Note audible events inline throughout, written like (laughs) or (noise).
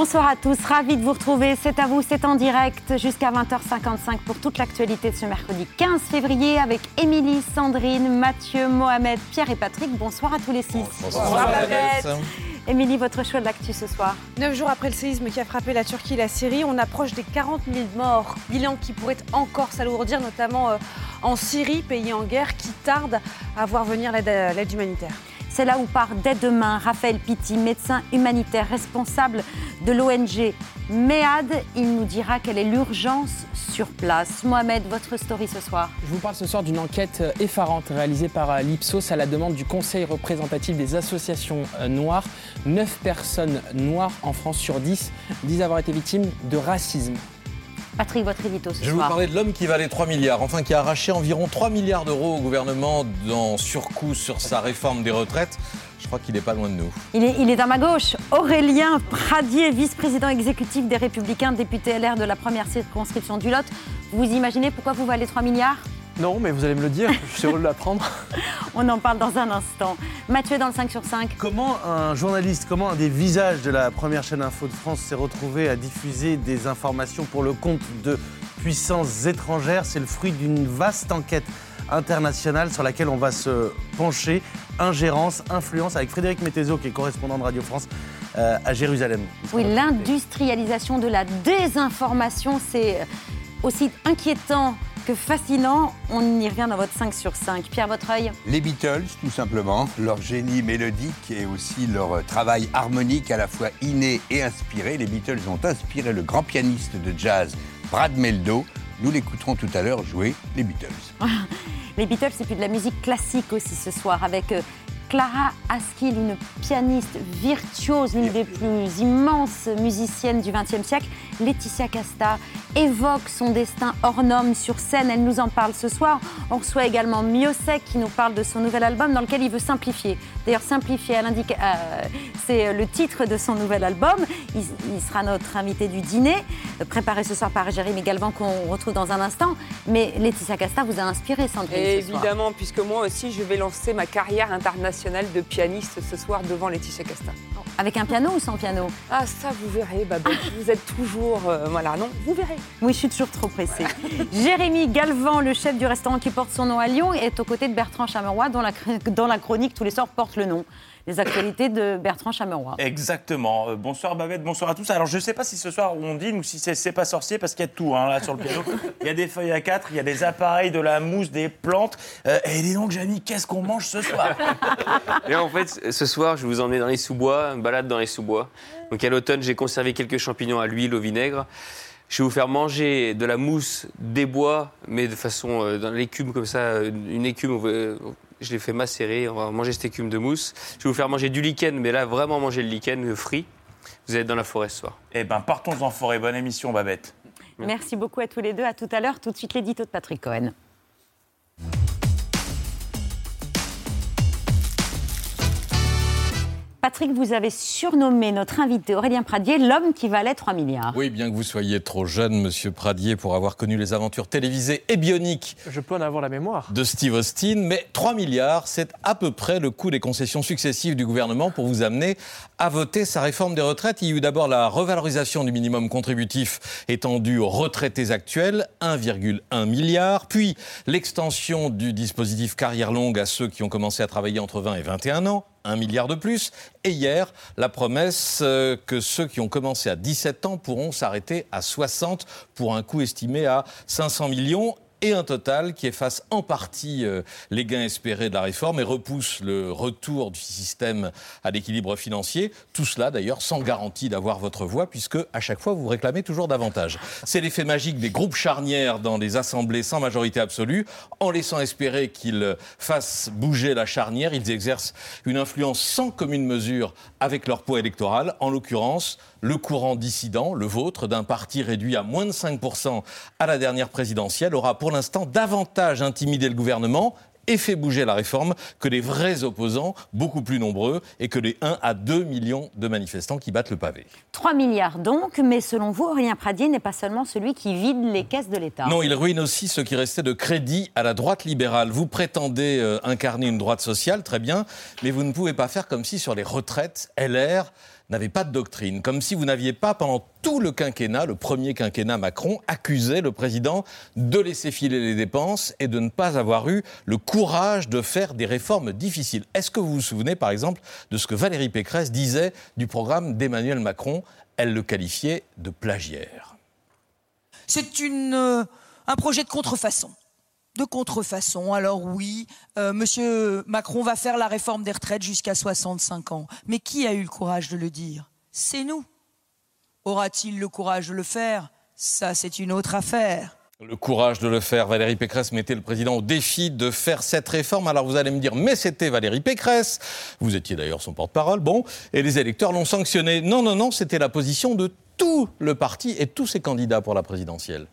Bonsoir à tous, ravi de vous retrouver. C'est à vous, c'est en direct jusqu'à 20h55 pour toute l'actualité de ce mercredi 15 février avec Émilie, Sandrine, Mathieu, Mohamed, Pierre et Patrick. Bonsoir à tous les six. Bonsoir, Émilie, votre choix de l'actu ce soir Neuf jours après le séisme qui a frappé la Turquie et la Syrie, on approche des 40 000 morts. Bilan qui pourrait encore s'alourdir, notamment euh, en Syrie, pays en guerre, qui tarde à voir venir l'aide humanitaire. C'est là où part dès demain Raphaël Pitti, médecin humanitaire responsable de l'ONG MEAD. Il nous dira quelle est l'urgence sur place. Mohamed, votre story ce soir. Je vous parle ce soir d'une enquête effarante réalisée par l'Ipsos à la demande du Conseil représentatif des associations euh, noires. Neuf personnes noires en France sur 10 disent avoir été victimes de racisme. Patrick, votre édito ce Je vais vous parler de l'homme qui valait 3 milliards, enfin qui a arraché environ 3 milliards d'euros au gouvernement dans surcoût sur sa réforme des retraites. Je crois qu'il n'est pas loin de nous. Il est, il est à ma gauche. Aurélien Pradier, vice-président exécutif des Républicains, député LR de la première circonscription du Lot. Vous imaginez pourquoi vous valez 3 milliards? Non, mais vous allez me le dire, je suis heureux de l'apprendre. (laughs) On en parle dans un instant. Mathieu dans le 5 sur 5. Comment un journaliste, comment un des visages de la première chaîne info de France s'est retrouvé à diffuser des informations pour le compte de puissances étrangères? C'est le fruit d'une vaste enquête internationale sur laquelle on va se pencher. Ingérence, influence, avec Frédéric Mettezo, qui est correspondant de Radio France euh, à Jérusalem. Oui, l'industrialisation de la désinformation, c'est aussi inquiétant fascinant. On y revient dans votre 5 sur 5. Pierre Vautreil Les Beatles, tout simplement. Leur génie mélodique et aussi leur travail harmonique à la fois inné et inspiré. Les Beatles ont inspiré le grand pianiste de jazz Brad Meldo. Nous l'écouterons tout à l'heure jouer les Beatles. (laughs) les Beatles, c'est puis de la musique classique aussi ce soir avec euh, Clara Askill, une pianiste virtuose, l'une des plus immenses musiciennes du XXe siècle. Laetitia Casta évoque son destin hors norme sur scène. Elle nous en parle ce soir. On reçoit également Miosek qui nous parle de son nouvel album dans lequel il veut simplifier. D'ailleurs, simplifier, elle indique, euh, c'est le titre de son nouvel album. Il, sera notre invité du dîner, préparé ce soir par Jérémy Galvan qu'on retrouve dans un instant. Mais Laetitia Casta vous a inspiré, Sandrine. Évidemment, puisque moi aussi, je vais lancer ma carrière internationale de pianiste ce soir devant Laetitia Casta. Avec un piano ou sans piano? Ah, ça, vous verrez, Babette. (laughs) vous êtes toujours. Euh, voilà, non, vous verrez. Oui, je suis toujours trop pressée. Jérémy Galvan, le chef du restaurant qui porte son nom à Lyon, est aux côtés de Bertrand Chameroy, dont la, dans la chronique tous les soirs porte le nom les actualités de Bertrand Chameroy. Exactement. Euh, bonsoir Babette, bonsoir à tous. Alors je ne sais pas si ce soir on dîne ou si c'est pas sorcier parce qu'il y a tout hein, là sur le piano. Il y a des feuilles à quatre, il y a des appareils, de la mousse, des plantes. Euh, et dis donc Jamy, qu'est-ce qu'on mange ce soir? Et en fait, ce soir, je vous emmener dans les sous-bois, une balade dans les sous-bois. Donc à l'automne, j'ai conservé quelques champignons à l'huile, au vinaigre. Je vais vous faire manger de la mousse, des bois, mais de façon euh, dans l'écume comme ça, une écume je l'ai fait macérer, on va manger cette écume de mousse. Je vais vous faire manger du lichen, mais là, vraiment manger le lichen frit. Vous êtes dans la forêt ce soir. Eh bien, partons en forêt. Bonne émission, Babette. Merci beaucoup à tous les deux. À tout à l'heure. Tout de suite, l'édito de Patrick Cohen. Patrick, vous avez surnommé notre invité Aurélien Pradier l'homme qui valait 3 milliards. Oui, bien que vous soyez trop jeune, monsieur Pradier, pour avoir connu les aventures télévisées et bioniques. Je peux en avoir la mémoire. De Steve Austin, mais 3 milliards, c'est à peu près le coût des concessions successives du gouvernement pour vous amener à voter sa réforme des retraites. Il y a eu d'abord la revalorisation du minimum contributif étendu aux retraités actuels, 1,1 milliard, puis l'extension du dispositif carrière longue à ceux qui ont commencé à travailler entre 20 et 21 ans, un milliard de plus. Et hier, la promesse euh, que ceux qui ont commencé à 17 ans pourront s'arrêter à 60 pour un coût estimé à 500 millions. Et un total qui efface en partie euh, les gains espérés de la réforme et repousse le retour du système à l'équilibre financier. Tout cela d'ailleurs sans garantie d'avoir votre voix puisque à chaque fois vous réclamez toujours davantage. C'est l'effet magique des groupes charnières dans les assemblées sans majorité absolue. En laissant espérer qu'ils fassent bouger la charnière, ils exercent une influence sans commune mesure avec leur poids électoral, en l'occurrence le courant dissident, le vôtre, d'un parti réduit à moins de 5% à la dernière présidentielle, aura pour l'instant davantage intimidé le gouvernement et fait bouger la réforme que les vrais opposants, beaucoup plus nombreux, et que les 1 à 2 millions de manifestants qui battent le pavé. 3 milliards donc, mais selon vous, Aurélien Pradier n'est pas seulement celui qui vide les caisses de l'État. Non, il ruine aussi ce qui restait de crédit à la droite libérale. Vous prétendez euh, incarner une droite sociale, très bien, mais vous ne pouvez pas faire comme si sur les retraites, LR n'avait pas de doctrine, comme si vous n'aviez pas, pendant tout le quinquennat, le premier quinquennat Macron, accusé le président de laisser filer les dépenses et de ne pas avoir eu le courage de faire des réformes difficiles. Est-ce que vous vous souvenez, par exemple, de ce que Valérie Pécresse disait du programme d'Emmanuel Macron? Elle le qualifiait de plagiaire. C'est euh, un projet de contrefaçon de contrefaçon. Alors oui, euh, Monsieur Macron va faire la réforme des retraites jusqu'à 65 ans. Mais qui a eu le courage de le dire? C'est nous. Aura-t-il le courage de le faire? Ça, c'est une autre affaire. Le courage de le faire, Valérie Pécresse mettait le président au défi de faire cette réforme. Alors vous allez me dire, mais c'était Valérie Pécresse. Vous étiez d'ailleurs son porte-parole. Bon, et les électeurs l'ont sanctionné. Non, non, non, c'était la position de tout le parti et tous ses candidats pour la présidentielle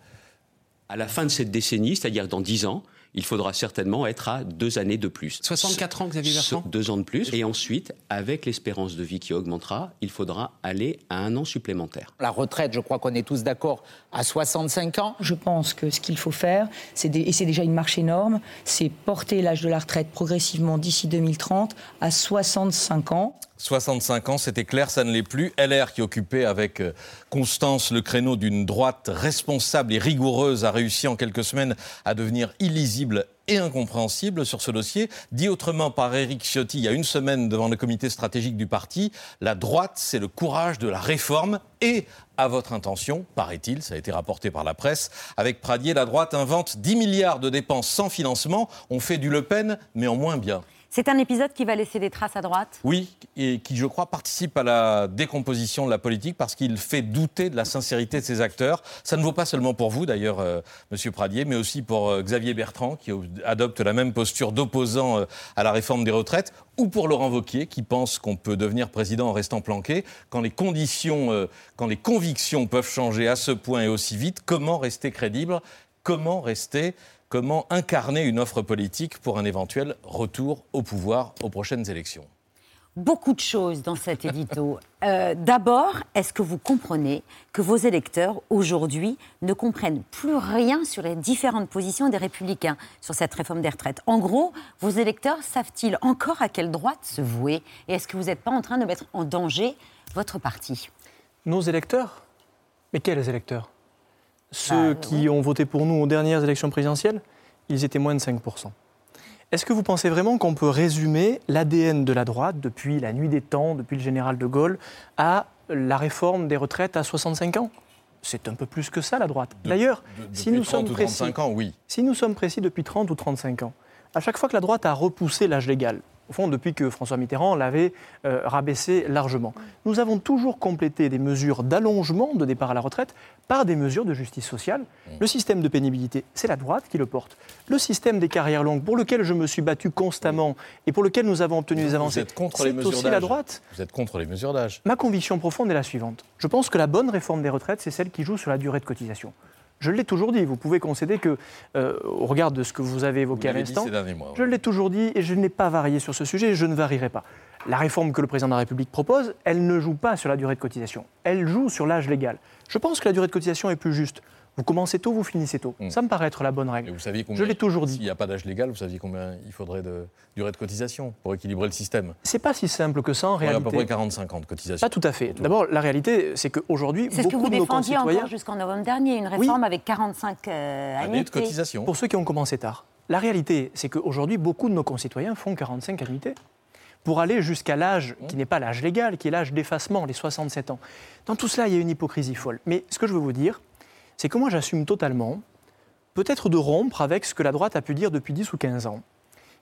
à la fin de cette décennie, c'est-à-dire dans 10 ans, il faudra certainement être à deux années de plus. 64 ans, Xavier Bertrand Deux ans de plus. Et ensuite, avec l'espérance de vie qui augmentera, il faudra aller à un an supplémentaire. La retraite, je crois qu'on est tous d'accord, à 65 ans. Je pense que ce qu'il faut faire, et c'est déjà une marche énorme, c'est porter l'âge de la retraite progressivement d'ici 2030 à 65 ans. 65 ans, c'était clair, ça ne l'est plus. LR, qui occupait avec euh, constance le créneau d'une droite responsable et rigoureuse, a réussi en quelques semaines à devenir illisible et incompréhensible sur ce dossier. Dit autrement par Éric Ciotti il y a une semaine devant le comité stratégique du parti, la droite, c'est le courage de la réforme et à votre intention, paraît-il, ça a été rapporté par la presse. Avec Pradier, la droite invente 10 milliards de dépenses sans financement. On fait du Le Pen, mais en moins bien. C'est un épisode qui va laisser des traces à droite Oui, et qui, je crois, participe à la décomposition de la politique parce qu'il fait douter de la sincérité de ses acteurs. Ça ne vaut pas seulement pour vous, d'ailleurs, euh, Monsieur Pradier, mais aussi pour euh, Xavier Bertrand, qui adopte la même posture d'opposant euh, à la réforme des retraites, ou pour Laurent Wauquiez, qui pense qu'on peut devenir président en restant planqué. Quand les conditions, quand les convictions peuvent changer à ce point et aussi vite, comment rester crédible Comment rester comment incarner une offre politique pour un éventuel retour au pouvoir aux prochaines élections. Beaucoup de choses dans cet édito. (laughs) Euh, d'abord, est-ce que vous comprenez que vos électeurs, aujourd'hui, ne comprennent plus rien sur les différentes positions des républicains sur cette réforme des retraites? En gros, vos électeurs savent-ils encore à quelle droite se vouer? Et est-ce que vous n'êtes pas en train de mettre en danger votre parti? Nos électeurs? Mais quels électeurs? Ceux bah, qui ont voté pour nous aux dernières élections présidentielles, ils étaient moins de 5%. Est-ce que vous pensez vraiment qu'on peut résumer l'ADN de la droite depuis la nuit des temps, depuis le général de Gaulle, à la réforme des retraites à 65 ans? C'est un peu plus que ça, la droite. D'ailleurs, si nous sommes précis, ans, oui. si nous sommes précis depuis 30 ou 35 ans, à chaque fois que la droite a repoussé l'âge légal, au fond, depuis que François Mitterrand l'avait euh, rabaissé largement. Nous avons toujours complété des mesures d'allongement de départ à la retraite par des mesures de justice sociale. Le système de pénibilité, c'est la droite qui le porte. Le système des carrières longues, pour lequel je me suis battu constamment et pour lequel nous avons obtenu des avancées, c'est aussi la droite. Vous êtes contre les mesures d'âge. Ma conviction profonde est la suivante. Je pense que la bonne réforme des retraites, c'est celle qui joue sur la durée de cotisation. Je l'ai toujours dit. Vous pouvez concéder que, euh, au regard de ce que vous avez évoqué à l'instant, je l'ai toujours dit et je n'ai pas varié sur ce sujet et je ne varierai pas. La réforme que le président de la République propose, elle ne joue pas sur la durée de cotisation. Elle joue sur l'âge légal. Je pense que la durée de cotisation est plus juste. Vous commencez tôt, vous finissez tôt. Hmm. Ça me paraît être la bonne règle. vous saviez Je l'ai toujours dit. S'il n'y a pas d'âge légal, vous saviez combien il faudrait de durée de cotisation pour équilibrer le système? C'est pas si simple que ça en réalité. À peu près 45 ans de cotisation. Pas tout à fait. D'abord, la réalité, c'est qu'aujourd'hui, C'est ce que vous défendiez encore jusqu'en novembre dernier, une réforme avec 45 euh, années de cotisation. Pour ceux qui ont commencé tard. La réalité, c'est qu'aujourd'hui, beaucoup de nos concitoyens font 45 annuités pour aller jusqu'à l'âge qui n'est pas l'âge légal, qui est l'âge d'effacement, les 67 ans. Dans tout cela, il y a une hypocrisie folle. Mais ce que je veux vous dire, c'est que moi j'assume totalement peut-être de rompre avec ce que la droite a pu dire depuis 10 ou 15 ans,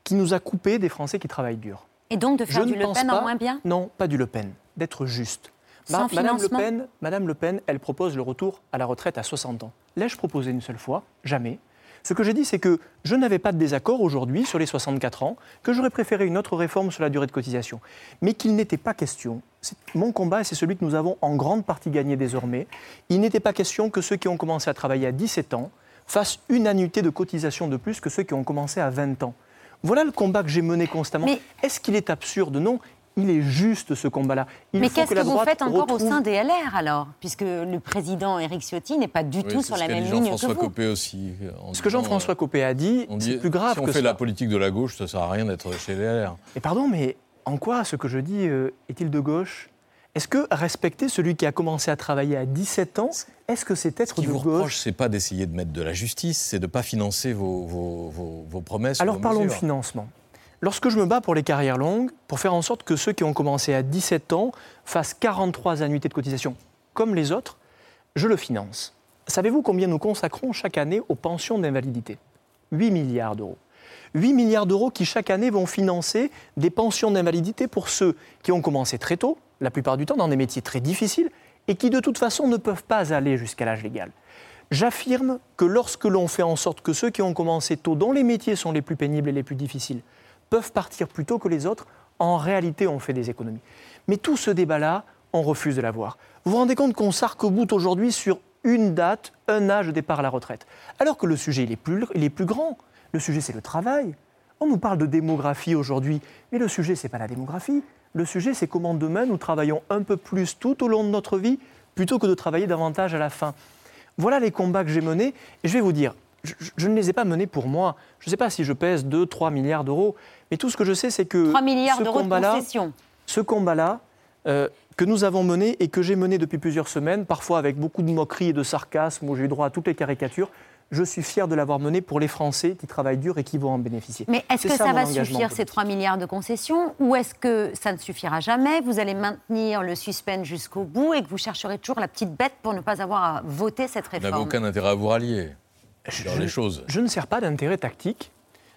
qui nous a coupé des Français qui travaillent dur. Et donc de faire du Le Pen en moins bien? Non, pas du Le Pen, d'être juste. Madame, le Pen, Madame Le Pen, elle propose le retour à la retraite à 60 ans. L'ai-je proposé une seule fois? Jamais. Ce que j'ai dit, c'est que je n'avais pas de désaccord aujourd'hui sur les 64 ans, que j'aurais préféré une autre réforme sur la durée de cotisation, mais qu'il n'était pas question. Mon combat, et c'est celui que nous avons en grande partie gagné désormais, il n'était pas question que ceux qui ont commencé à travailler à 17 ans fassent une annuité de cotisation de plus que ceux qui ont commencé à 20 ans. Voilà le combat que j'ai mené constamment. Est-ce qu'il est absurde? Non il est juste ce combat-là. Mais qu'est-ce que, vous faites encore au sein des LR alors Puisque le président Éric Ciotti n'est pas du tout sur la même ligne que vous. Copé aussi. Ce que Jean-François Copé a dit, c'est plus grave. Si on fait la politique de la gauche, ça ne sert à rien d'être chez les LR. Et pardon, mais en quoi ce que je dis euh, est-il de gauche? Est-ce que respecter celui qui a commencé à travailler à 17 ans, est-ce que c'est être de vous reproche, c'est pas d'essayer de mettre de la justice, c'est de ne pas financer vos, vos, vos promesses. Alors parlons de financement. Lorsque je me bats pour les carrières longues, pour faire en sorte que ceux qui ont commencé à 17 ans fassent 43 annuités de cotisation, comme les autres, je le finance. Savez-vous combien nous consacrons chaque année aux pensions d'invalidité? 8 milliards d'euros. 8 milliards d'euros qui chaque année vont financer des pensions d'invalidité pour ceux qui ont commencé très tôt, la plupart du temps dans des métiers très difficiles, et qui de toute façon ne peuvent pas aller jusqu'à l'âge légal. J'affirme que lorsque l'on fait en sorte que ceux qui ont commencé tôt, dont les métiers sont les plus pénibles et les plus difficiles, peuvent partir plus tôt que les autres, en réalité, on fait des économies. Mais tout ce débat-là, on refuse de l'avoir. Vous vous rendez compte qu'on s'arc-boute aujourd'hui sur une date, un âge de départ à la retraite, alors que le sujet, il est plus, il est plus grand. Le sujet, c'est le travail. On nous parle de démographie aujourd'hui, mais le sujet, ce n'est pas la démographie. Le sujet, c'est comment demain nous travaillons un peu plus tout au long de notre vie, plutôt que de travailler davantage à la fin. Voilà les combats que j'ai menés. Et je vais vous dire, je, ne les ai pas menés pour moi. Je ne sais pas si je pèse 2, 3 milliards d'euros, mais tout ce que je sais, c'est que 3 milliards ce combat-là, ce combat-là euh, que nous avons mené et que j'ai mené depuis plusieurs semaines, parfois avec beaucoup de moqueries et de sarcasme, où j'ai eu droit à toutes les caricatures, je suis fier de l'avoir mené pour les Français qui travaillent dur et qui vont en bénéficier. Mais est-ce que ça, va suffire, ces 3 milliards de concessions, ou est-ce que ça ne suffira jamais Vous allez maintenir le suspense jusqu'au bout et que vous chercherez toujours la petite bête pour ne pas avoir à voter cette réforme Vous n'avez aucun intérêt à vous rallier je, les choses. Je ne sers pas d'intérêt tactique.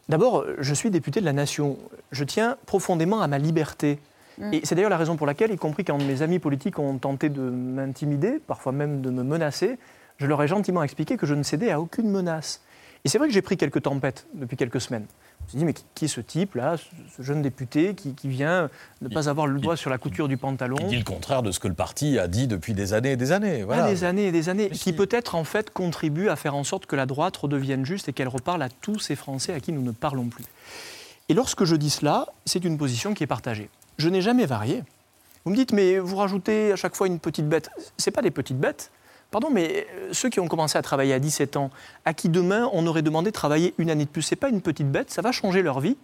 D'abord, je suis député de la nation. Je tiens profondément à ma liberté. Mm. Et c'est d'ailleurs la raison pour laquelle, y compris quand mes amis politiques ont tenté de m'intimider, parfois même de me menacer, je leur ai gentiment expliqué que je ne cédais à aucune menace. Et c'est vrai que j'ai pris quelques tempêtes depuis quelques semaines. Je me suis dit, mais qui est ce type-là, ce jeune député qui, vient ne pas avoir le doigt sur la couture du pantalon Il dit le contraire de ce que le parti a dit depuis des années et des années. Voilà. des années et des années, qui peut-être en fait contribue à faire en sorte que la droite redevienne juste et qu'elle reparle à tous ces Français à qui nous ne parlons plus. Et lorsque je dis cela, c'est une position qui est partagée. Je n'ai jamais varié. Vous me dites, mais vous rajoutez à chaque fois une petite bête. Ce pas des petites bêtes, Pardon, mais euh, ceux qui ont commencé à travailler à 17 ans, à qui demain on aurait demandé de travailler une année de plus, ce n'est pas une petite bête, ça va changer leur vie.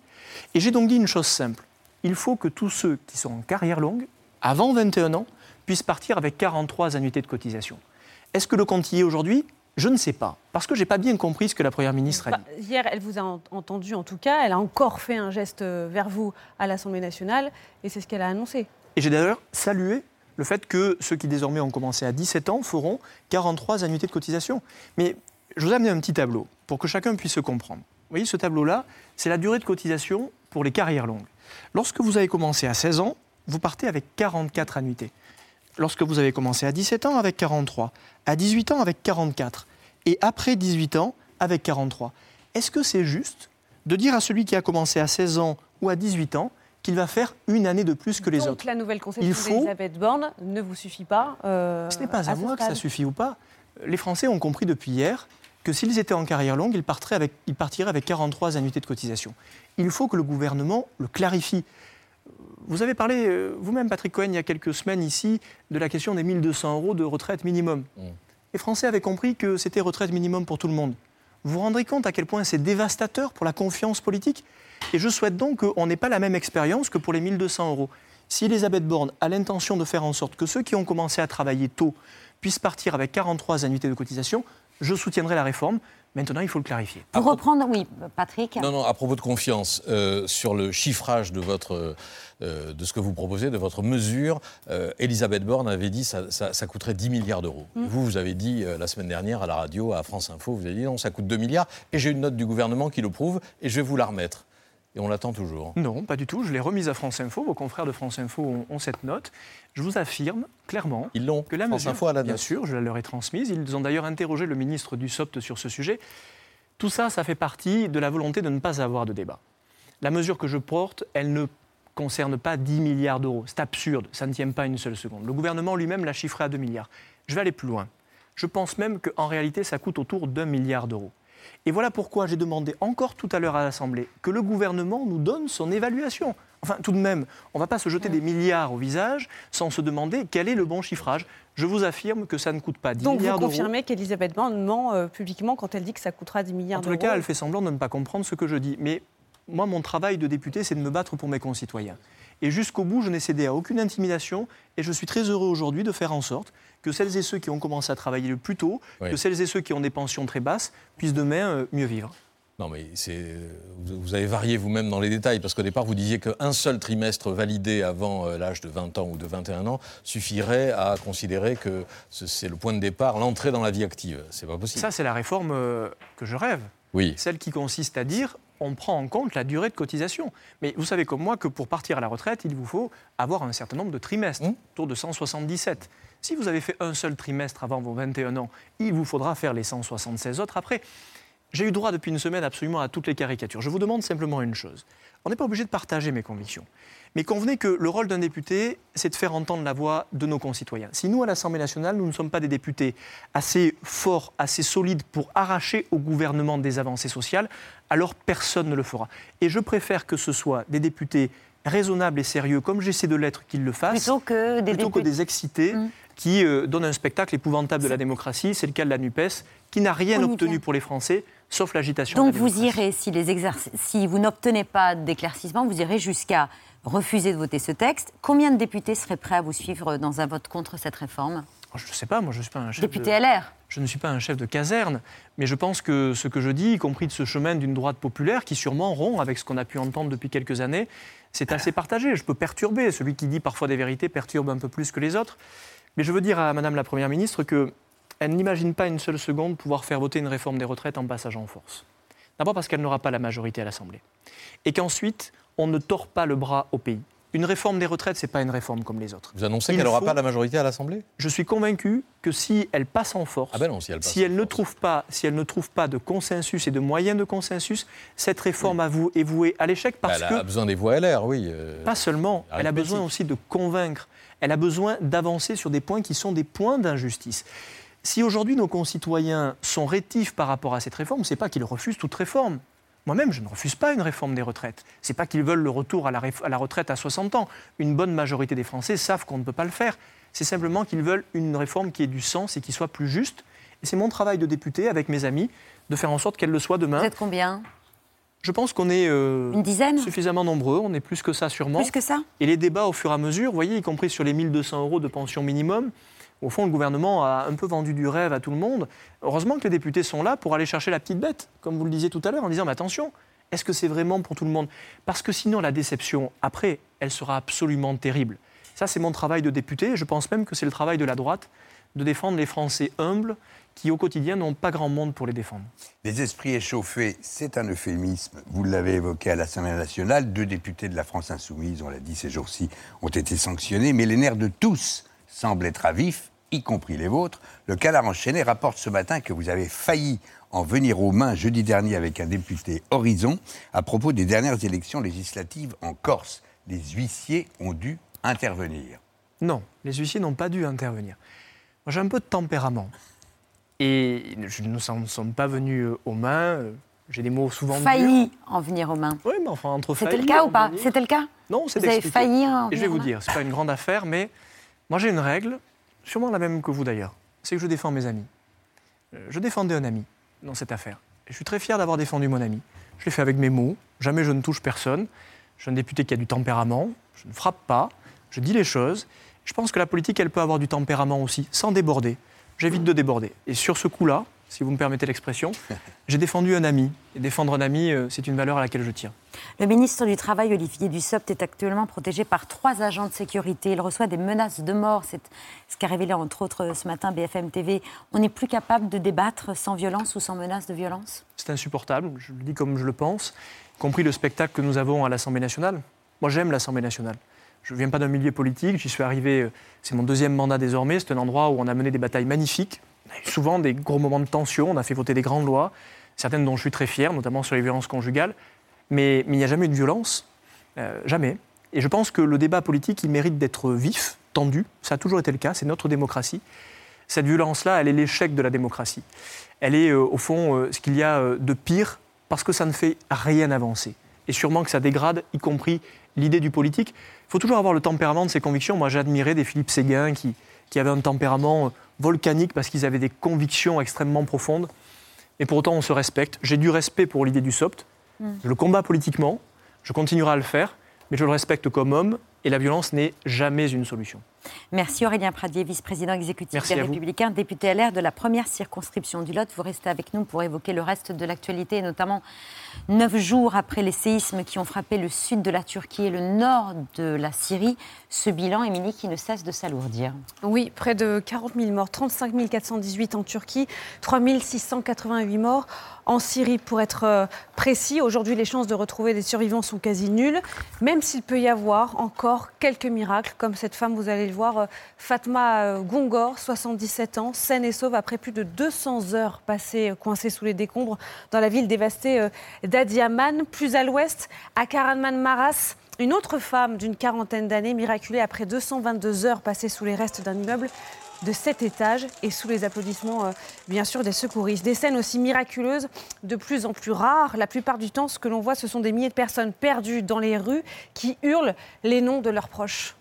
Et j'ai donc dit une chose simple. Il faut que tous ceux qui sont en carrière longue, avant 21 ans, puissent partir avec 43 annuités de cotisation. Est-ce que le compte y est aujourd'hui? Je ne sais pas, parce que je n'ai pas bien compris ce que la Première ministre a bah, dit. hier, elle vous a entendu en tout cas, elle a encore fait un geste vers vous à l'Assemblée nationale, et c'est ce qu'elle a annoncé. Et j'ai d'ailleurs salué le fait que ceux qui désormais ont commencé à 17 ans feront 43 annuités de cotisation. Mais je vous ai amené un petit tableau pour que chacun puisse se comprendre. Vous voyez, ce tableau-là, c'est la durée de cotisation pour les carrières longues. Lorsque vous avez commencé à 16 ans, vous partez avec 44 annuités. Lorsque vous avez commencé à 17 ans, avec 43. À 18 ans, avec 44. Et après 18 ans, avec 43. Est-ce que c'est juste de dire à celui qui a commencé à 16 ans ou à 18 ans, qu'il va faire une année de plus que les Donc, autres. la nouvelle conception faut... d'Elisabeth Borne ne vous suffit pas euh, Ce n'est pas à, moi que ça suffit ou pas. Les Français ont compris depuis hier que s'ils étaient en carrière longue, ils, partiraient avec, ils partiraient avec 43 annuités de cotisation. Il faut que le gouvernement le clarifie. Vous avez parlé euh, vous-même, Patrick Cohen, il y a quelques semaines ici, de la question des 1200 euros de retraite minimum. Mmh. Les Français avaient compris que c'était retraite minimum pour tout le monde. Vous vous rendrez compte à quel point c'est dévastateur pour la confiance politique? Et je souhaite donc qu'on n'ait pas la même expérience que pour les 1200 euros. Si Elisabeth Borne a l'intention de faire en sorte que ceux qui ont commencé à travailler tôt puissent partir avec 43 annuités de cotisation, je soutiendrai la réforme, Maintenant, il faut le clarifier. Pour reprendre, oui, Patrick. Non, non, à propos de confiance, euh, sur le chiffrage de, votre, euh, de ce que vous proposez, de votre mesure, euh, Elisabeth Borne avait dit que ça, ça, coûterait 10 milliards d'euros. Mm. Vous, vous avez dit la semaine dernière à la radio, à France Info, vous avez dit non, ça coûte 2 milliards, et j'ai une note du gouvernement qui le prouve, et je vais vous la remettre. Et on l'attend toujours. Non, pas du tout. Je l'ai remise à France Info. Vos confrères de France Info ont, cette note. Je vous affirme clairement Ils l'ont. que la France Info à la Bien sûr, je la leur ai transmise. Ils ont d'ailleurs interrogé le ministre du SOPT sur ce sujet. Tout ça, ça fait partie de la volonté de ne pas avoir de débat. La mesure que je porte, elle ne concerne pas 10 milliards d'euros. C'est absurde, ça ne tient pas une seule seconde. Le gouvernement lui-même l'a chiffré à 2 milliards. Je vais aller plus loin. Je pense même qu'en réalité, ça coûte autour d'un milliard d'euros. Et voilà pourquoi j'ai demandé encore tout à l'heure à l'Assemblée que le gouvernement nous donne son évaluation. Enfin, tout de même, on ne va pas se jeter des milliards au visage sans se demander quel est le bon chiffrage. Je vous affirme que ça ne coûte pas 10 milliards d'euros. Donc vous confirmez qu'Elisabeth Borne ment euh, publiquement quand elle dit que ça coûtera 10 milliards d'euros En tout cas, elle fait semblant de ne pas comprendre ce que je dis. Mais moi, mon travail de député, c'est de me battre pour mes concitoyens. Et jusqu'au bout, je n'ai cédé à aucune intimidation. Et je suis très heureux aujourd'hui de faire en sorte que celles et ceux qui ont commencé à travailler le plus tôt, que celles et ceux qui ont des pensions très basses, puissent demain euh, mieux vivre. Non, mais vous avez varié vous-même dans les détails, parce qu'au départ, vous disiez qu'un seul trimestre validé avant euh, l'âge de 20 ans ou de 21 ans suffirait à considérer que c'est le point de départ, l'entrée dans la vie active. C'est pas possible. Ça, c'est la réforme euh, que je rêve. Oui. Celle qui consiste à dire on prend en compte la durée de cotisation. Mais vous savez comme moi que pour partir à la retraite, il vous faut avoir un certain nombre de trimestres, mmh. autour de 177. Si vous avez fait un seul trimestre avant vos 21 ans, il vous faudra faire les 176 autres après. J'ai eu droit depuis une semaine absolument à toutes les caricatures. Je vous demande simplement une chose. On n'est pas obligé de partager mes convictions. Mais convenez que le rôle d'un député, c'est de faire entendre la voix de nos concitoyens. Si nous, à l'Assemblée nationale, nous ne sommes pas des députés assez forts, assez solides pour arracher au gouvernement des avancées sociales, alors personne ne le fera. Et je préfère que ce soit des députés raisonnables et sérieux, comme j'essaie de l'être, qu'ils le fassent, plutôt que des, plutôt que des excités mmh. qui euh, donnent un spectacle épouvantable de la démocratie. C'est le cas de la NUPES, qui n'a rien obtenu pour les Français, sauf l'agitation. Donc vous irez, si, les si vous n'obtenez pas d'éclaircissement, vous irez jusqu'à refuser de voter ce texte. Combien de députés seraient prêts à vous suivre dans un vote contre cette réforme? Je ne sais pas, moi je ne suis pas un chef. Député LR Je ne suis pas un chef de caserne, mais je pense que ce que je dis, y compris de ce chemin d'une droite populaire qui sûrement rompt avec ce qu'on a pu entendre depuis quelques années, c'est assez partagé. Je peux perturber. Celui qui dit parfois des vérités perturbe un peu plus que les autres. Mais je veux dire à Madame la Première ministre que elle n'imagine pas une seule seconde pouvoir faire voter une réforme des retraites en passage en force. D'abord parce qu'elle n'aura pas la majorité à l'Assemblée. Et qu'ensuite, on ne tord pas le bras au pays. Une réforme des retraites, ce n'est pas une réforme comme les autres. Vous annoncez qu'elle n'aura pas la majorité à l'Assemblée? Je suis convaincu que si elle passe en force, ah ben si, elle, ne trouve pas, si elle ne trouve pas de consensus et de moyens de consensus, cette réforme à vous est vouée à l'échec parce que... Elle a besoin des voix LR, oui. Euh, pas seulement, elle a besoin aussi de convaincre. Elle a besoin d'avancer sur des points qui sont des points d'injustice. Si aujourd'hui nos concitoyens sont rétifs par rapport à cette réforme, ce n'est pas qu'ils refusent toute réforme. Moi-même, je ne refuse pas une réforme des retraites. Ce n'est pas qu'ils veulent le retour à la, à la, retraite à 60 ans. Une bonne majorité des Français savent qu'on ne peut pas le faire. C'est simplement qu'ils veulent une réforme qui ait du sens et qui soit plus juste. Et c'est mon travail de député, avec mes amis, de faire en sorte qu'elle le soit demain. Vous êtes combien? Je pense qu'on est euh, Une dizaine? suffisamment nombreux, on est plus que ça sûrement. Plus que ça? Et les débats au fur et à mesure, vous voyez, y compris sur les 1200 euros de pension minimum, au fond, le gouvernement a un peu vendu du rêve à tout le monde. Heureusement que les députés sont là pour aller chercher la petite bête, comme vous le disiez tout à l'heure, en disant mais attention, est-ce que c'est vraiment pour tout le monde? Parce que sinon, la déception, après, elle sera absolument terrible. Ça, c'est mon travail de député. Je pense même que c'est le travail de la droite de défendre les Français humbles qui, au quotidien, n'ont pas grand monde pour les défendre. Les esprits échauffés, c'est un euphémisme. Vous l'avez évoqué à l'Assemblée nationale. Deux députés de la France insoumise, on l'a dit ces jours-ci, ont été sanctionnés. Mais les nerfs de tous semblent être à vif y compris les vôtres. Le Canard enchaîné rapporte ce matin que vous avez failli en venir aux mains jeudi dernier avec un député Horizon à propos des dernières élections législatives en Corse. Les huissiers ont dû intervenir. Non, les huissiers n'ont pas dû intervenir. Moi, j'ai un peu de tempérament. Et nous ne sommes pas venus euh, aux mains. Euh, j'ai des mots souvent Failli en venir aux mains. Oui, mais enfin, entre C'était le cas ou pas C'était le cas Non, c'est Vous avez failli en Et je vais vous dire, c'est pas une grande affaire, mais moi j'ai une règle, sûrement la même que vous d'ailleurs, c'est que je défends mes amis. Euh, je défendais un ami dans cette affaire. Je suis très fier d'avoir défendu mon ami. Je l'ai fait avec mes mots, jamais je ne touche personne. Je suis un député qui a du tempérament, je ne frappe pas, je dis les choses. Je pense que la politique, elle peut avoir du tempérament aussi, sans déborder. J'évite de déborder. Et sur ce coup-là, si vous me permettez l'expression. (laughs) J'ai défendu un ami. Et défendre un ami, euh, c'est une valeur à laquelle je tiens. Le ministre du Travail, Olivier Dussopt, est actuellement protégé par trois agents de sécurité. Il reçoit des menaces de mort. C'est ce qu'a révélé entre autres ce matin BFM TV. On n'est plus capable de débattre sans violence ou sans menace de violence? C'est insupportable, je le dis comme je le pense, y compris le spectacle que nous avons à l'Assemblée nationale. Moi, j'aime l'Assemblée nationale. Je ne viens pas d'un milieu politique, j'y suis arrivé, euh, c'est mon deuxième mandat désormais, c'est un endroit où on a mené des batailles magnifiques, on a eu souvent des gros moments de tension, on a fait voter des grandes lois, certaines dont je suis très fier, notamment sur les violences conjugales, mais, il n'y a jamais eu de violence, euh, jamais. Et je pense que le débat politique, il mérite d'être vif, tendu, ça a toujours été le cas, c'est notre démocratie. Cette violence-là, elle est l'échec de la démocratie. Elle est, euh, au fond, ce qu'il y a de pire, parce que ça ne fait rien avancer. Et sûrement que ça dégrade, y compris l'idée du politique. Il faut toujours avoir le tempérament de ses convictions. Moi, j'admirais des Philippe Séguin qui, qui avaient un tempérament euh, volcanique parce qu'ils avaient des convictions extrêmement profondes. Et pour autant, on se respecte. J'ai du respect pour l'idée du SOPT. Mm. Je le combat politiquement. Je continuerai à le faire. Mais je le respecte comme homme. Et la violence n'est jamais une solution. Merci Aurélien Pradier, vice-président exécutif des Républicains, député LR de la première circonscription du Lot. Vous restez avec nous pour évoquer le reste de l'actualité, notamment neuf jours après les séismes qui ont frappé le sud de la Turquie et le nord de la Syrie. Ce bilan, Émilie, qui ne cesse de s'alourdir. Oui, près de 40 000 morts, 35 418 en Turquie, 3 688 morts en Syrie, pour être euh, précis. Aujourd'hui, les chances de retrouver des survivants sont quasi nulles, même s'il peut y avoir encore quelques miracles, comme cette femme, vous allez le voir, euh, Fatma euh, Gongor, 77 ans, saine et sauve après plus de 200 heures passées coincée sous les décombres dans la ville dévastée d'Adiaman. Plus à l'ouest, à Karaman Maras, une autre femme d'une quarantaine d'années, miraculée après 222 heures passées sous les restes d'un immeuble de cet étage et sous les applaudissements, euh, bien sûr, des secouristes. Des scènes aussi miraculeuses, de plus en plus rares. La plupart du temps, ce que l'on voit, ce sont des milliers de personnes perdues dans les rues qui hurlent les noms de leurs proches.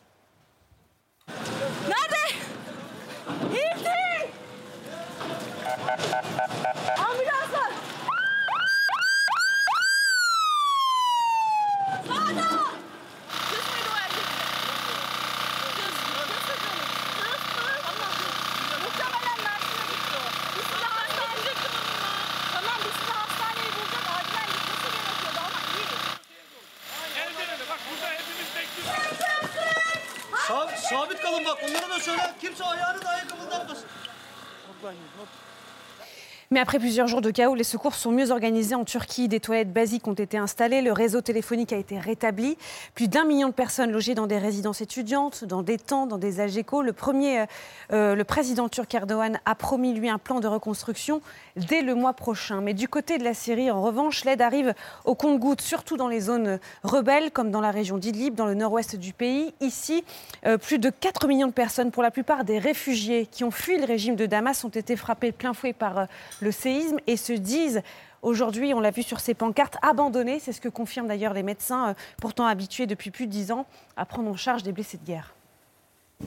Mais après plusieurs jours de chaos, les secours sont mieux organisés en Turquie. Des toilettes basiques ont été installées, le réseau téléphonique a été rétabli. Plus d'un million de personnes logées dans des résidences étudiantes, dans des tents, dans des AGECO. Le premier, euh, euh, le président turc Erdogan a promis lui un plan de reconstruction dès le mois prochain. Mais du côté de la Syrie, en revanche, l'aide arrive au compte-gouttes, surtout dans les zones rebelles, comme dans la région d'Idlib, dans le nord-ouest du pays. Ici, euh, plus de 4 millions de personnes, pour la plupart des réfugiés qui ont fui le régime de Damas, ont été frappés plein fouet par le séisme et se disent aujourd'hui, on l'a vu sur ces pancartes, abandonnées. C'est ce que confirment d'ailleurs les médecins, euh, pourtant habitués depuis plus de dix ans à prendre en charge des blessés de guerre.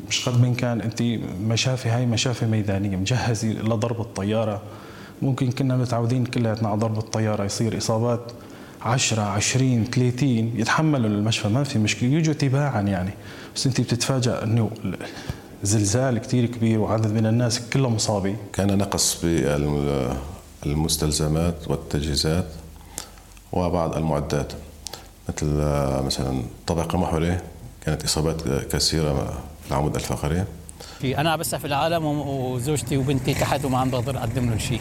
مش قد من كان انت مشافي هاي مشافي ميدانيه مجهزه لضرب الطياره ممكن كنا متعودين كلياتنا على ضرب الطياره يصير اصابات 10 20 30 يتحملوا المشفى ما في مشكله يجوا تباعا يعني بس انت بتتفاجئ انه زلزال كثير كبير وعدد من الناس كلهم مصابين. كان نقص بالمستلزمات والتجهيزات وبعض المعدات مثل مثلا طبقة محورة كانت إصابات كثيرة في العمود الفقري. أنا بس في العالم وزوجتي وبنتي تحت وما عم بقدر أقدم لهم شيء.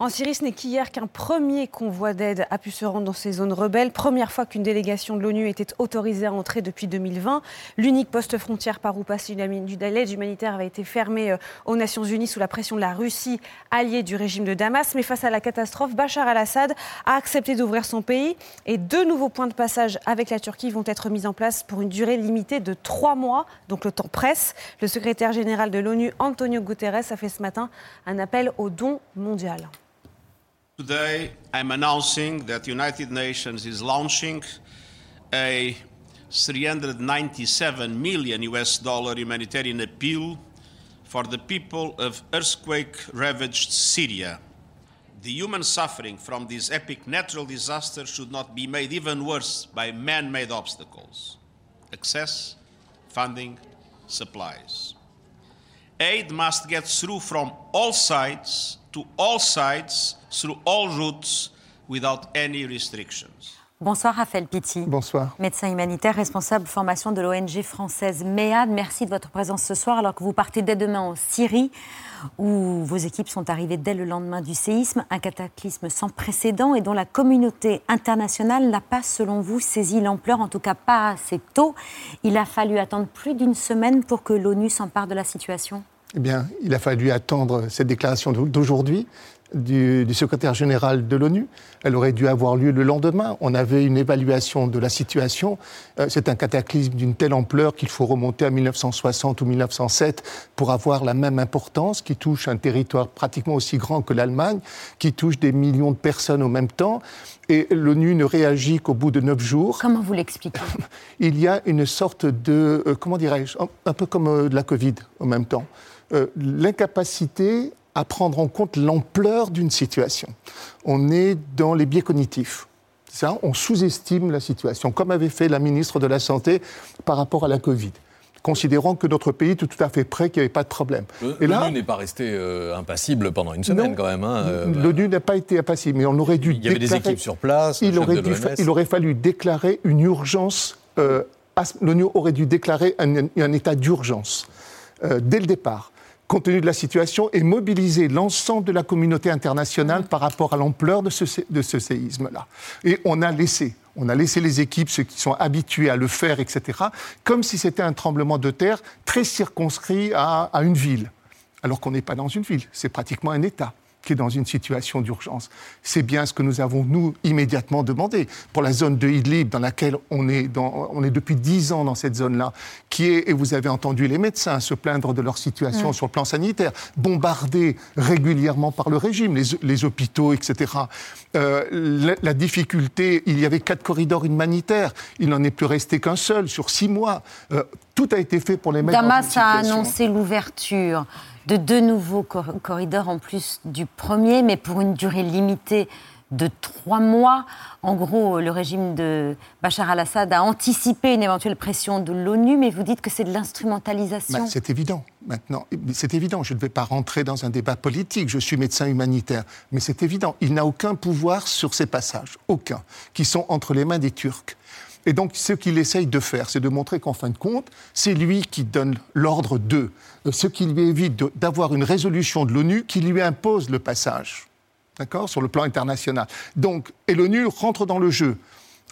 En Syrie, ce n'est qu'hier qu'un premier convoi d'aide a pu se rendre dans ces zones rebelles. Première fois qu'une délégation de l'ONU était autorisée à entrer depuis 2020. L'unique poste frontière par où passe l'aide humanitaire avait été fermé euh, aux Nations Unies sous la pression de la Russie, alliée du régime de Damas. Mais face à la catastrophe, Bachar al-Assad a accepté d'ouvrir son pays et deux nouveaux points de passage avec la Turquie vont être mis en place pour une durée limitée de trois mois. Donc le temps presse. Le secrétaire général de l'ONU, Antonio Guterres, a fait ce matin un appel au don mondial. Today, I'm announcing that the United Nations is launching a 397 million US dollar humanitarian appeal for the people of earthquake-ravaged Syria. The human suffering from this epic natural disaster should not be made even worse by man-made obstacles. Access, funding, supplies. aid must get through from all sides to all sides through all routes without any restrictions. Bonsoir Raphaël Pitti. Bonsoir. Médecin humanitaire, responsable formation de l'ONG française MEAD. Merci de votre présence ce soir alors que vous partez dès demain en Syrie où vos équipes sont arrivées dès le lendemain du séisme, un cataclysme sans précédent et dont la communauté internationale n'a pas, selon vous, saisi l'ampleur, en tout cas pas assez tôt. Il a fallu attendre plus d'une semaine pour que l'ONU s'empare de la situation eh bien, il a fallu attendre cette déclaration d'aujourd'hui du, secrétaire général de l'ONU. Elle aurait dû avoir lieu le lendemain. On avait une évaluation de la situation. Euh, c'est un cataclysme d'une telle ampleur qu'il faut remonter à 1960 ou 1907 pour avoir la même importance, qui touche un territoire pratiquement aussi grand que l'Allemagne, qui touche des millions de personnes au même temps. Et l'ONU ne réagit qu'au bout de neuf jours. Comment vous l'expliquez? (laughs) Il y a une sorte de, euh, comment dirais-je, un, peu comme euh, de la Covid au même temps. L'incapacité à prendre en compte l'ampleur d'une situation. On est dans les biais cognitifs. Ça, on sous-estime la situation, comme avait fait la ministre de la Santé par rapport à la Covid considérant que notre pays était tout à fait prêt, qu'il n'y avait pas de problème. L'ONU n'est pas resté euh, impassible pendant une semaine quand même. Hein, euh, L'ONU n'a pas été impassible, mais on aurait dû. Il y avait des équipes sur place. Il aurait, il aurait fallu déclarer une urgence. Euh, L'ONU aurait dû déclarer un, un état d'urgence dès le départ compte tenu de la situation, et mobiliser l'ensemble de la communauté internationale par rapport à l'ampleur de ce, séisme-là. Et on a laissé, on a laissé les équipes, ceux qui sont habitués à le faire, etc., comme si c'était un tremblement de terre très circonscrit à, à une ville. Alors qu'on n'est pas dans une ville, c'est pratiquement un État qui est dans une situation d'urgence. C'est bien ce que nous avons, nous, immédiatement demandé. Pour la zone de Idlib, dans laquelle on est, dans, on est depuis dix ans dans cette zone-là, qui est, et vous avez entendu les médecins se plaindre de leur situation sur le plan sanitaire, bombardée régulièrement par le régime, les, les hôpitaux, etc. Euh, la, difficulté, il y avait quatre corridors humanitaires, il n'en est plus resté qu'un seul sur six mois. Euh, tout a été fait pour les mettre Damas a annoncé l'ouverture de deux nouveaux corridors en plus du premier, mais pour une durée limitée de trois mois. En gros, le régime de Bachar al-Assad a anticipé une éventuelle pression de l'ONU, mais vous dites que c'est de l'instrumentalisation. Ben, c'est évident, maintenant. C'est évident. Je ne vais pas rentrer dans un débat politique. Je suis médecin humanitaire. Mais c'est évident. Il n'a aucun pouvoir sur ces passages. Aucun. Qui sont entre les mains des Turcs. Et donc, ce qu'il essaye de faire, c'est de montrer qu'en fin de compte, c'est lui qui donne l'ordre d'eux, ce qui lui évite d'avoir une résolution de l'ONU qui lui impose le passage, d'accord, sur le plan international. Donc, et l'ONU rentre dans le jeu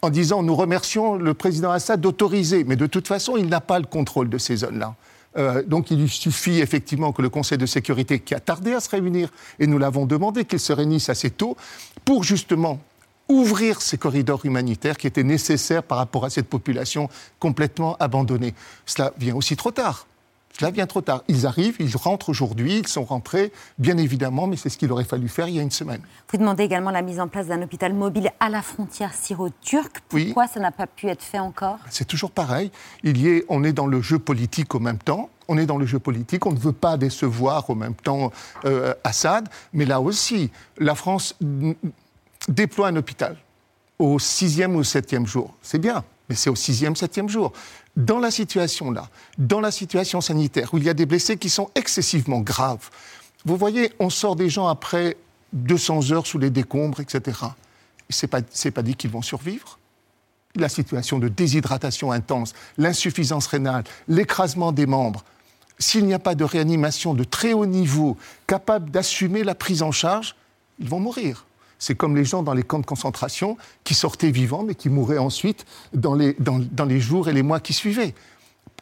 en disant nous remercions le président Assad d'autoriser, mais de toute façon, il n'a pas le contrôle de ces zones-là. Euh, donc il suffit effectivement que le Conseil de sécurité, qui a tardé à se réunir, et nous l'avons demandé qu'il se réunisse assez tôt, pour justement ouvrir ces corridors humanitaires qui étaient nécessaires par rapport à cette population complètement abandonnée. Cela vient aussi trop tard. Cela vient trop tard. Ils arrivent, ils rentrent aujourd'hui, ils sont rentrés, bien évidemment, mais c'est ce qu'il aurait fallu faire il y a une semaine. Vous demandez également la mise en place d'un hôpital mobile à la frontière syro-turque. Pourquoi ça n'a pas pu être fait encore? C'est toujours pareil. Il y est, on est dans le jeu politique au même temps. On est dans le jeu politique, on ne veut pas décevoir au même temps euh, Assad, mais là aussi, la France déploie un hôpital au sixième ou septième jour. C'est bien, mais c'est au sixième, septième jour. Dans la situation là, dans la situation sanitaire, où il y a des blessés qui sont excessivement graves, vous voyez, on sort des gens après 200 heures sous les décombres, etc. Ce n'est pas, pas dit qu'ils vont survivre. La situation de déshydratation intense, l'insuffisance rénale, l'écrasement des membres, s'il n'y a pas de réanimation de très haut niveau capable d'assumer la prise en charge, ils vont mourir. C'est comme les gens dans les camps de concentration qui sortaient vivants mais qui mouraient ensuite dans les, dans, les jours et les mois qui suivaient.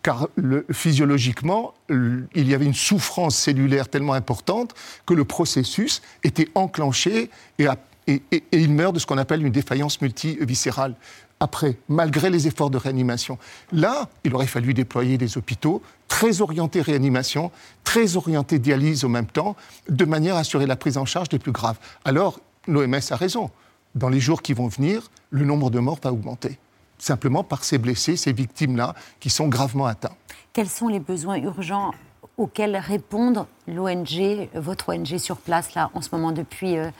Car physiologiquement, il y avait une souffrance cellulaire tellement importante que le processus était enclenché et, et, et, il meurt de ce qu'on appelle une défaillance multiviscérale après, malgré les efforts de réanimation. Là, il aurait fallu déployer des hôpitaux très orientés réanimation, très orientés dialyse au même temps, de manière à assurer la prise en charge des plus graves. Alors, l'OMS a raison. Dans les jours qui vont venir, le nombre de morts va augmenter. Simplement par ces blessés, ces victimes-là, qui sont gravement atteints. Quels sont les besoins urgents auxquels répondent l'ONG, votre ONG sur place, là, en ce moment, depuis euh,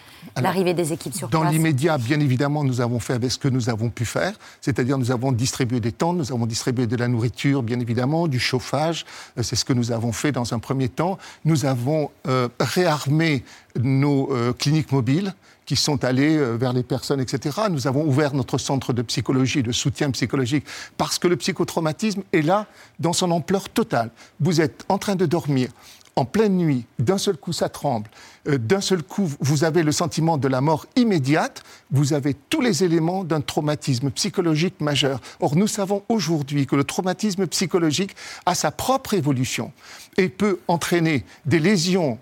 l'arrivée des équipes sur place? Dans l'immédiat, bien évidemment, nous avons fait avec ce que nous avons pu faire, c'est-à-dire nous avons distribué des tentes, nous avons distribué de la nourriture, bien évidemment, du chauffage, euh, c'est ce que nous avons fait dans un premier temps. Nous avons euh, réarmé nos cliniques mobiles, qui sont allés vers les personnes, etc. Nous avons ouvert notre centre de psychologie, de soutien psychologique, parce que le psychotraumatisme est là dans son ampleur totale. Vous êtes en train de dormir, en pleine nuit, d'un seul coup ça tremble, euh, d'un seul coup vous avez le sentiment de la mort immédiate, vous avez tous les éléments d'un traumatisme psychologique majeur. Or nous savons aujourd'hui que le traumatisme psychologique a sa propre évolution et peut entraîner des lésions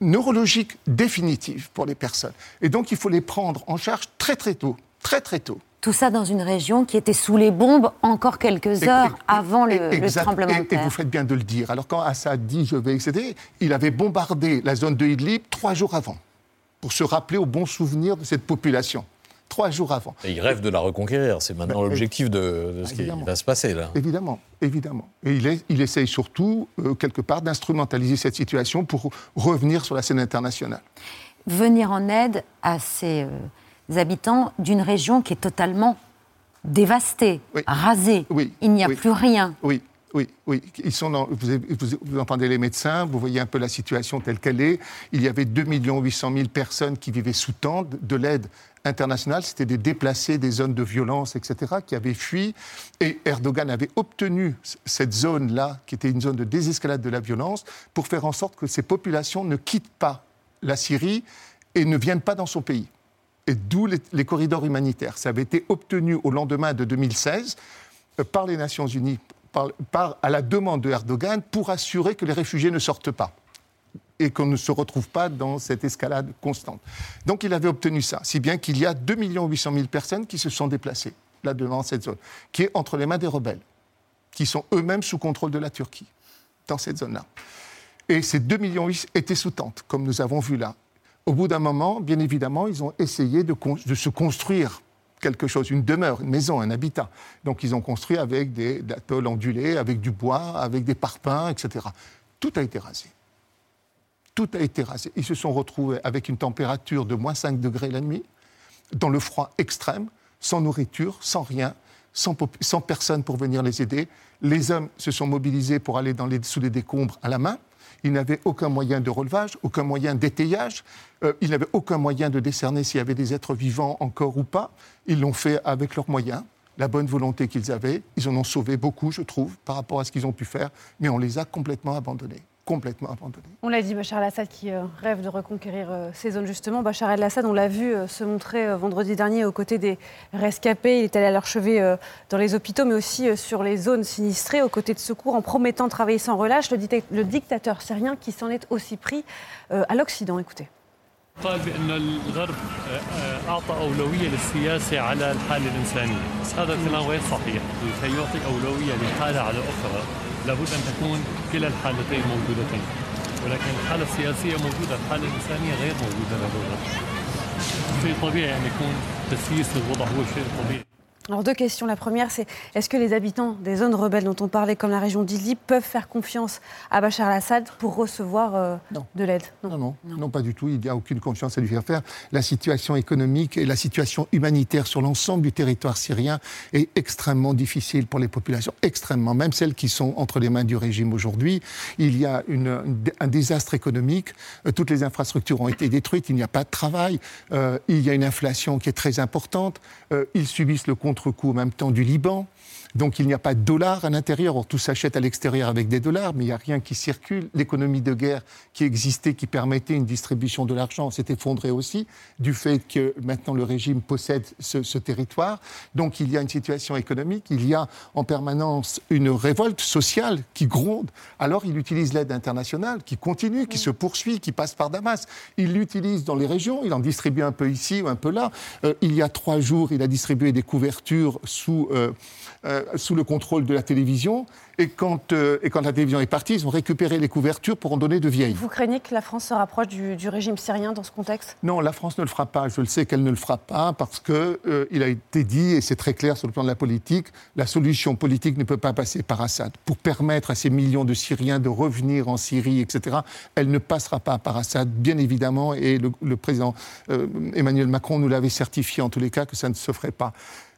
neurologiques définitives pour les personnes. Et donc il faut les prendre en charge très très tôt, très très tôt. Tout ça dans une région qui était sous les bombes encore quelques heures avant le, tremblement de terre. Et, vous faites bien de le dire. Alors quand Assad dit je vais excéder, il avait bombardé la zone de Idlib trois jours avant, pour se rappeler au bon souvenir de cette population. Trois jours avant. Et il rêve de la reconquérir. C'est maintenant ben, l'objectif de, ce qui va se passer là. Évidemment, évidemment. Et il, il essaye surtout, euh, quelque part, d'instrumentaliser cette situation pour revenir sur la scène internationale. Venir en aide à ces... Euh, habitants d'une région qui est totalement dévastée, rasée. Oui, Il n'y a plus rien. Oui, oui, vous, entendez les médecins, vous voyez un peu la situation telle qu'elle est. Il y avait 2 800 000 personnes qui vivaient sous tente de l'aide internationale. C'était des déplacés des zones de violence, etc., qui avaient fui. Et Erdogan avait obtenu cette zone-là, qui était une zone de désescalade de la violence, pour faire en sorte que ces populations ne quittent pas la Syrie et ne viennent pas dans son pays et d'où les, corridors humanitaires. Ça avait été obtenu au lendemain de 2016 euh, par les Nations Unies, à la demande de Erdogan, pour assurer que les réfugiés ne sortent pas et qu'on ne se retrouve pas dans cette escalade constante. Donc il avait obtenu ça, si bien qu'il y a 2 800 000 personnes qui se sont déplacées là devant cette zone, qui est entre les mains des rebelles, qui sont eux-mêmes sous contrôle de la Turquie, dans cette zone-là. Et ces 2 millions étaient sous tente, comme nous avons vu là. Au bout d'un moment, bien évidemment, ils ont essayé de, se construire quelque chose, une demeure, une maison, un habitat. Donc ils ont construit avec des atolls ondulés, avec du bois, avec des parpaings, etc. Tout a été rasé. Tout a été rasé. Ils se sont retrouvés avec une température de moins 5 degrés la nuit, dans le froid extrême, sans nourriture, sans rien, sans, sans personne pour venir les aider. Les hommes se sont mobilisés pour aller dans les, sous les décombres à la main. Ils n'avaient aucun moyen de relevage, aucun moyen d'étayage. Euh, ils n'avaient aucun moyen de décerner s'il y avait des êtres vivants encore ou pas. Ils l'ont fait avec leurs moyens, la bonne volonté qu'ils avaient. Ils en ont sauvé beaucoup, je trouve, par rapport à ce qu'ils ont pu faire, mais on les a complètement abandonnés complètement abandonnés. On l'a dit, Bachar el-Assad qui euh, rêve de reconquérir euh, ces zones justement. Bachar el-Assad, on l'a vu se montrer vendredi dernier aux côtés des rescapés. Il est allé à leur chevet dans les hôpitaux, mais aussi sur les zones sinistrées, aux côtés de secours, en promettant de travailler sans relâche. Le, dictateur syrien qui s'en est aussi pris à l'Occident. Écoutez. قال بأن الغرب أعطى أولوية للسياسة على الحالة الإنسانية بس هذا الكلام غير صحيح لكي يعطي أولوية لحالة على أخرى لابد أن تكون كلا الحالتين موجودتين ولكن الحالة السياسية موجودة الحالة الإنسانية غير موجودة لدى شيء طبيعي أن يكون تسييس الوضع هو شيء طبيعي. Alors deux questions. La première, c'est est-ce que les habitants des zones rebelles dont on parlait, comme la région d'Idlib, peuvent faire confiance à Bachar al-Assad pour recevoir euh, de l'aide? Non. Non, non. pas du tout. Il n'y a aucune confiance à lui faire faire. La situation économique et la situation humanitaire sur l'ensemble du territoire syrien est extrêmement difficile pour les populations, extrêmement. Même celles qui sont entre les mains du régime aujourd'hui, il y a un désastre économique. Euh, toutes les infrastructures ont été détruites. Il n'y a pas de travail. Euh, il y a une inflation qui est très importante. ils subissent le compte contre-coup en même temps du Liban. Donc il n'y a pas de dollars à l'intérieur. Tout s'achète à l'extérieur avec des dollars, mais il n'y a rien qui circule. L'économie de guerre qui existait, qui permettait une distribution de l'argent, s'est effondrée aussi du fait que maintenant le régime possède ce, territoire. Donc il y a une situation économique, il y a en permanence une révolte sociale qui gronde. Alors il utilise l'aide internationale qui continue, qui se poursuit, qui passe par Damas. Il l'utilise dans les régions, il en distribue un peu ici ou un peu là. Euh, il y a trois jours, il a distribué des couvertures sous... Euh, euh, sous le contrôle de la télévision. Et quand, euh, et quand la télévision est partie, ils ont récupéré les couvertures pour en donner de vieilles. Vous craignez que la France se rapproche du, régime syrien dans ce contexte? Non, la France ne le fera pas. Je le sais qu'elle ne le fera pas parce qu'il il a été dit, et c'est très clair sur le plan de la politique, la solution politique ne peut pas passer par Assad. Pour permettre à ces millions de Syriens de revenir en Syrie, etc., elle ne passera pas par Assad, bien évidemment, et le, président Emmanuel Macron nous l'avait certifié en tous les cas que ça ne se ferait pas.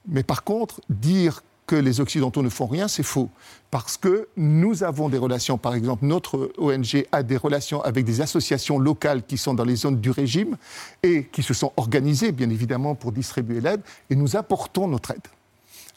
Mais par contre, dire que les Occidentaux ne font rien, c'est faux. Parce que nous avons des relations, par exemple, notre ONG a des relations avec des associations locales qui sont dans les zones du régime et qui se sont organisées, bien évidemment, pour distribuer l'aide, et nous apportons notre aide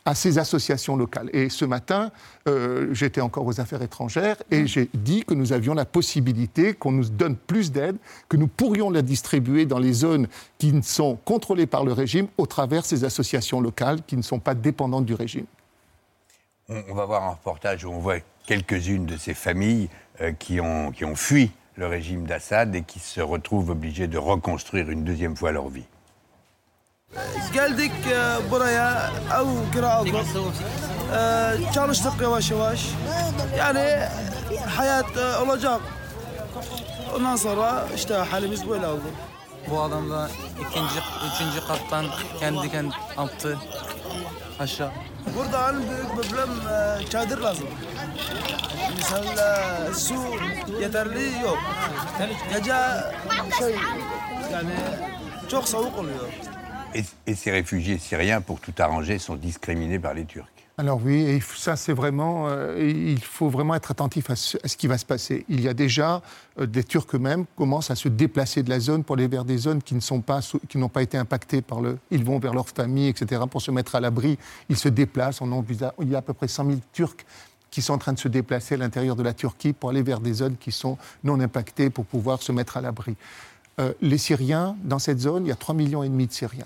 à ces associations locales. Et ce matin, euh, j'étais encore aux affaires étrangères et j'ai dit que nous avions la possibilité qu'on nous donne plus d'aide, que nous pourrions la distribuer dans les zones qui sont contrôlées par le régime au travers ces associations locales qui ne sont pas dépendantes du régime. On, va voir un reportage où on voit quelques-unes de ces familles euh, qui, ont, qui ont fui le régime d'Assad et qui se retrouvent obligées de reconstruire une deuxième fois leur vie. Geldik e, buraya ev kira aldık. E, çalıştık yavaş yavaş. Yani hayat e, olacak. Ondan sonra işte halimiz böyle oldu. Bu adam da ikinci, üçüncü kattan kendi kendi attı aşağı. Burada en büyük problem çadır lazım. Misal su yeterli yok. Gece şey yani çok soğuk oluyor. Et, ces réfugiés syriens, pour tout arranger, sont discriminés par les Turcs. Alors oui, ça c'est vraiment, euh, il faut vraiment être attentif à ce, qui va se passer. Il y a déjà euh, des Turcs eux-mêmes commencent à se déplacer de la zone pour aller vers des zones qui ne sont pas, qui n'ont pas été impactées par le, ils vont vers leur famille, etc. pour se mettre à l'abri. Ils se déplacent. On il y a à peu près 100 000 Turcs qui sont en train de se déplacer à l'intérieur de la Turquie pour aller vers des zones qui sont non impactées pour pouvoir se mettre à l'abri. Euh, les Syriens, dans cette zone, il y a 3,5 millions de Syriens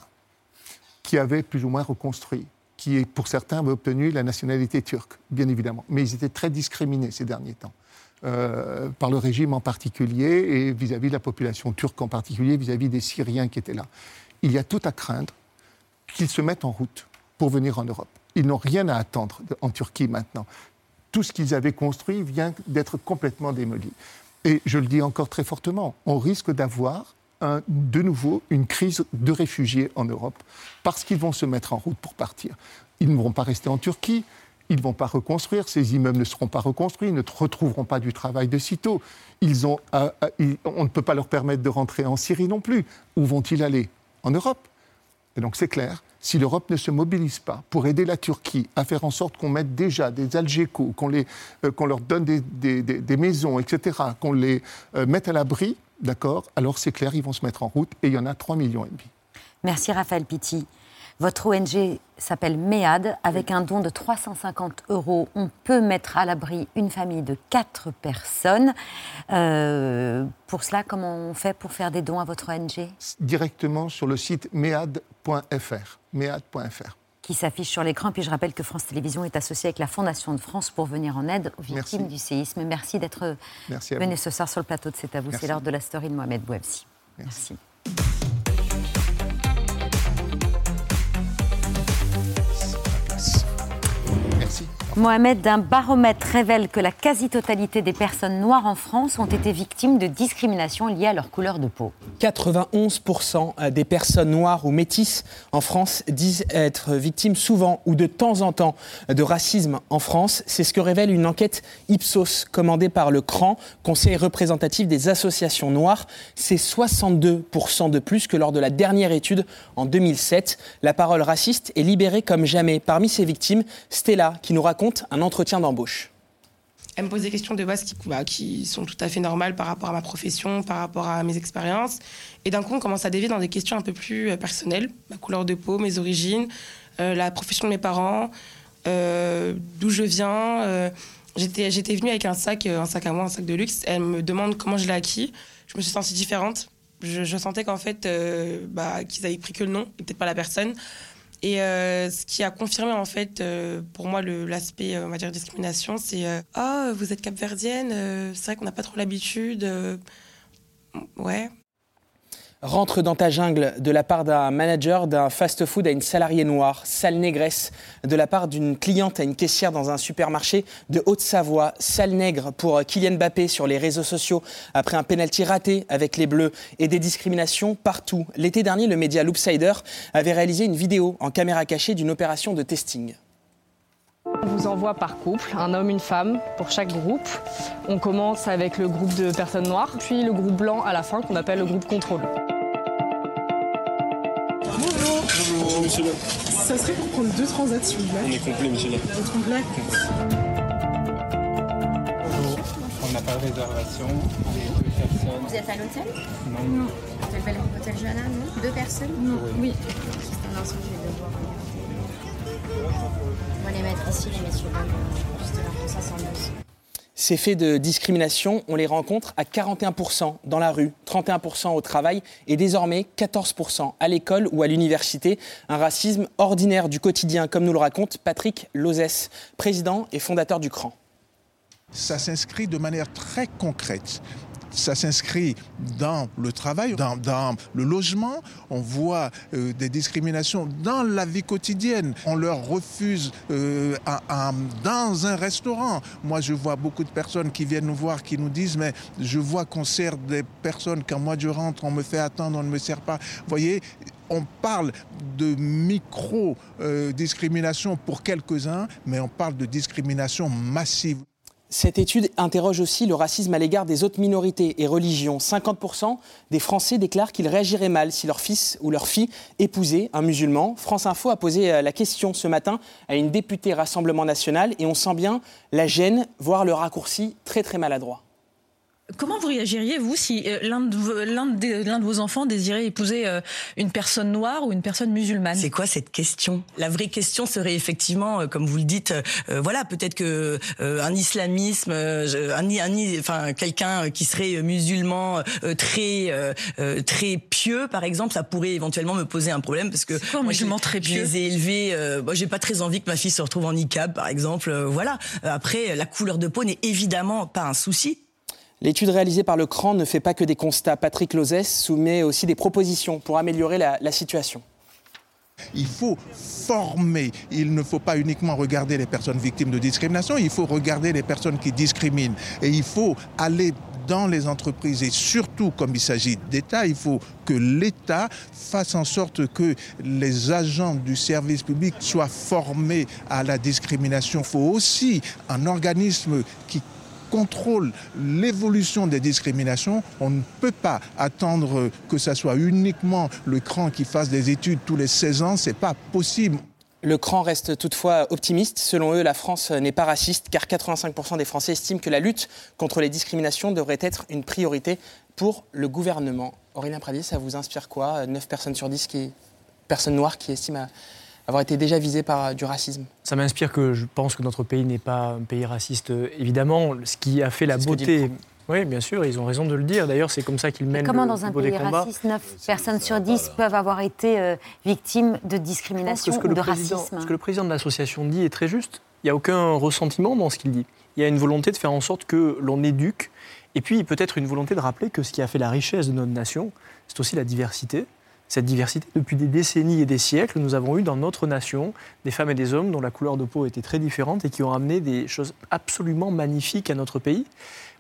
qui avaient plus ou moins reconstruit, qui, pour certains, avaient obtenu la nationalité turque, bien évidemment. Mais ils étaient très discriminés ces derniers temps. Euh, par le régime en particulier et vis-à-vis de la population turque en particulier, vis-à-vis des Syriens qui étaient là. Il y a tout à craindre qu'ils se mettent en route pour venir en Europe. Ils n'ont rien à attendre en Turquie maintenant. Tout ce qu'ils avaient construit vient d'être complètement démoli. Et je le dis encore très fortement, on risque d'avoir de nouveau une crise de réfugiés en Europe parce qu'ils vont se mettre en route pour partir. Ils ne vont pas rester en Turquie, ils ne vont pas reconstruire, ces immeubles ne seront pas reconstruits, ils ne retrouveront pas du travail de sitôt. Ils ont, euh, euh, on ne peut pas leur permettre de rentrer en Syrie non plus. Où vont-ils aller? En Europe. Et donc c'est clair, si l'Europe ne se mobilise pas pour aider la Turquie à faire en sorte qu'on mette déjà des Algécos, qu'on euh, leur donne des, des, maisons, etc., qu'on les mette à l'abri, d'accord, alors c'est clair, ils vont se mettre en route et il y en a 3 millions et demi. Merci Raphaël Pitti. Votre ONG s'appelle MEAD. Avec un don de 350 euros, on peut mettre à l'abri une famille de 4 personnes. Euh, pour cela, comment on fait pour faire des dons à votre ONG Directement sur le site mead.fr. Mead.fr qui s'affiche sur l'écran. Puis je rappelle que France Télévisions est associée avec la Fondation de France pour venir en aide aux victimes du séisme. Merci d'être venu ce soir sur le plateau de C'est à vous. C'est l'heure de la story de Mohamed Bouabsi. Merci. Mohamed, un baromètre révèle que la quasi-totalité des personnes noires en France ont été victimes de discrimination liée à leur couleur de peau. 91% des personnes noires ou métisses en France disent être victimes souvent ou de temps en temps de racisme en France. C'est ce que révèle une enquête Ipsos commandée par le CRAN, Conseil représentatif des associations noires. C'est 62% de plus que lors de la dernière étude en 2007. La parole raciste est libérée comme jamais. Parmi ces victimes, Stella, qui nous raconte un entretien d'embauche. Elle me pose des questions de base qui, bah, qui, sont tout à fait normales par rapport à ma profession, par rapport à mes expériences. Et d'un coup, on commence à dévier dans des questions un peu plus euh, personnelles. Ma couleur de peau, mes origines, euh, la profession de mes parents, euh, d'où je viens. j'étais, j'étais venue avec un sac, un sac à moi, un sac de luxe. Elle me demande comment je l'ai acquis. Je me suis sentie différente. Je, sentais qu'en fait, bah, qu'ils avaient pris que le nom et peut-être pas la personne. Et euh, ce qui a confirmé en fait euh, pour moi l'aspect euh, on va dire discrimination, c'est ah vous êtes capverdienne, c'est vrai qu'on n'a pas trop l'habitude, ouais. Rentre dans ta jungle de la part d'un manager d'un fast-food à une salariée noire, sale négresse de la part d'une cliente à une caissière dans un supermarché de Haute-Savoie, sale nègre pour Kylian Mbappé sur les réseaux sociaux après un penalty raté avec les Bleus et des discriminations partout. L'été dernier, le média Loopsider avait réalisé une vidéo en caméra cachée d'une opération de testing. On vous envoie par couple, un homme, une femme, pour chaque groupe. On commence avec le groupe de personnes noires, puis le groupe blanc à la fin qu'on appelle le groupe contrôle. Bonjour. Bonjour, monsieur le. Ça serait pour prendre deux transats, s'il vous plaît. On est complet, monsieur le. Vous êtes complet Bonjour. On n'a pas de réservation. Les deux personnes. Vous êtes à l'hôtel Non. Non. Hôtel, Bel- Hôtel Johanna, non? Deux personnes? Non. Oui. Juste un instant, je vais devoir. On va les mettre ici, les messieurs. dames, euh, Juste là, pour ça, sans douce. Ces faits de discrimination, on les rencontre à 41% dans la rue, 31% au travail et désormais 14% à l'école ou à l'université. Un racisme ordinaire du quotidien, comme nous le raconte Patrick Lozès, président et fondateur du CRAN. ça s'inscrit de manière très concrète. Ça s'inscrit dans le travail, dans, le logement. On voit euh, des discriminations dans la vie quotidienne. On leur refuse euh, dans un restaurant. Moi, je vois beaucoup de personnes qui viennent nous voir, qui nous disent, mais je vois qu'on sert des personnes. Quand moi je rentre, on me fait attendre, on ne me sert pas. Vous voyez, on parle de micro-discrimination pour quelques-uns, mais on parle de discrimination massive. Cette étude interroge aussi le racisme à l'égard des autres minorités et religions. 50% des Français déclarent qu'ils réagiraient mal si leur fils ou leur fille épousait un musulman. France Info a posé euh, la question ce matin à une députée Rassemblement national et on sent bien la gêne, voire le raccourci très très maladroit. Comment vous réagiriez, vous, si euh, l'un de, vos- l'un de- l'un de vos enfants désirait épouser euh, une personne noire ou une personne musulmane? C'est quoi cette question? La vraie question serait effectivement, euh, comme vous le dites, euh, voilà, peut-être que euh, un islamisme, euh, je- un, un enfin quelqu'un qui serait musulman très très pieux, par exemple, ça pourrait éventuellement me poser un problème parce que quoi un moi, je- très je pieux? les ai élevés. moi, j'ai pas très envie que ma fille se retrouve en niqab, par exemple. voilà. Après, la couleur de peau n'est évidemment pas un souci. L'étude réalisée par le CRAN ne fait pas que des constats. Patrick Lozès soumet aussi des propositions pour améliorer la, la situation. Il faut former. Il ne faut pas uniquement regarder les personnes victimes de discrimination, il faut regarder les personnes qui discriminent. Et il faut aller dans les entreprises et surtout comme il s'agit d'État, il faut que l'État fasse en sorte que les agents du service public soient formés à la discrimination. Il faut aussi un organisme qui contrôle l'évolution des discriminations. On ne peut pas attendre que ce soit uniquement le cran qui fasse des études tous les 16 ans. C'est pas possible. Le CRAN reste toutefois optimiste. Selon eux, la France n'est pas raciste car 85% des Français estiment que la lutte contre les discriminations devrait être une priorité pour le gouvernement. Aurélien Pradier, ça vous inspire quoi? 9 personnes sur 10 qui, personnes noires qui estiment avoir été déjà visées par euh, du racisme Ça m'inspire que je pense que notre pays n'est pas un pays raciste, euh, évidemment. Ce qui a fait la beauté. Oui, bien sûr, ils ont raison de le dire. D'ailleurs, c'est comme ça qu'ils mènent Comment le dans un pays raciste, 9 personnes sur 10 peuvent avoir été euh, victimes de que discrimination ce que ou le de racisme Ce que le président de l'association dit est très juste. Il n'y a aucun ressentiment dans ce qu'il dit. Il y a une volonté de faire en sorte que l'on éduque, et puis peut-être une volonté de rappeler que ce qui a fait la richesse de notre nation, c'est aussi la diversité. Cette diversité, depuis des décennies et des siècles, nous avons eu dans notre nation des femmes et des hommes dont la couleur de peau était très différente et qui ont amené des choses absolument magnifiques à notre pays.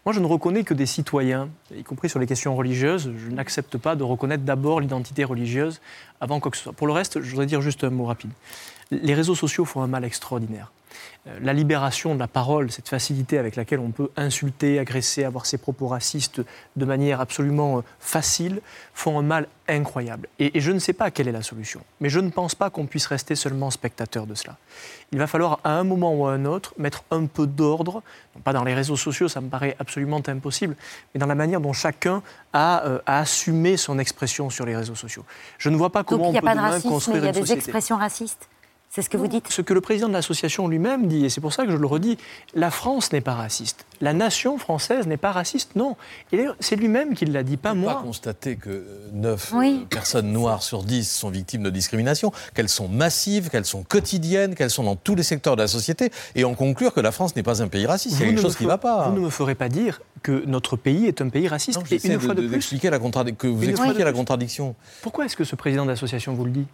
Moi, je ne reconnais que des citoyens, y compris sur les questions religieuses. Je n'accepte pas de reconnaître d'abord l'identité religieuse avant quoi que ce soit. Pour le reste, je voudrais dire juste un mot rapide. Les réseaux sociaux font un mal extraordinaire. Euh, La libération de la parole, cette facilité avec laquelle on peut insulter, agresser, avoir ses propos racistes de manière absolument euh, facile, font un mal incroyable. Et, et je ne sais pas quelle est la solution. Mais je ne pense pas qu'on puisse rester seulement spectateur de cela. Il va falloir à un moment ou à un autre mettre un peu d'ordre, non pas dans les réseaux sociaux, ça me paraît absolument impossible, mais dans la manière dont chacun a, euh, a assumé son expression sur les réseaux sociaux. Je ne vois pas Donc comment il n'y a on peut pas de demain racisme, mais construire il y a une des société. expressions racistes? C'est ce que vous dites Ce que le président de l'association lui-même dit, et c'est pour ça que je le redis, la France n'est pas raciste. La nation française n'est pas raciste, non. Et c'est lui-même qui l'a dit, pas On moi. pas constater que 9 euh, personnes noires sur 10 sont victimes de discrimination, qu'elles sont massives, qu'elles sont quotidiennes, qu'elles sont dans tous les secteurs de la société, et en conclure que la France n'est pas un pays raciste. Il y a quelque chose qui ne va pas. Vous ne me ferez pas dire que notre pays est un pays raciste. et une fois de, plus, expliquer la que vous expliquez la contradiction. Pourquoi est-ce que ce président d'association vous le dit?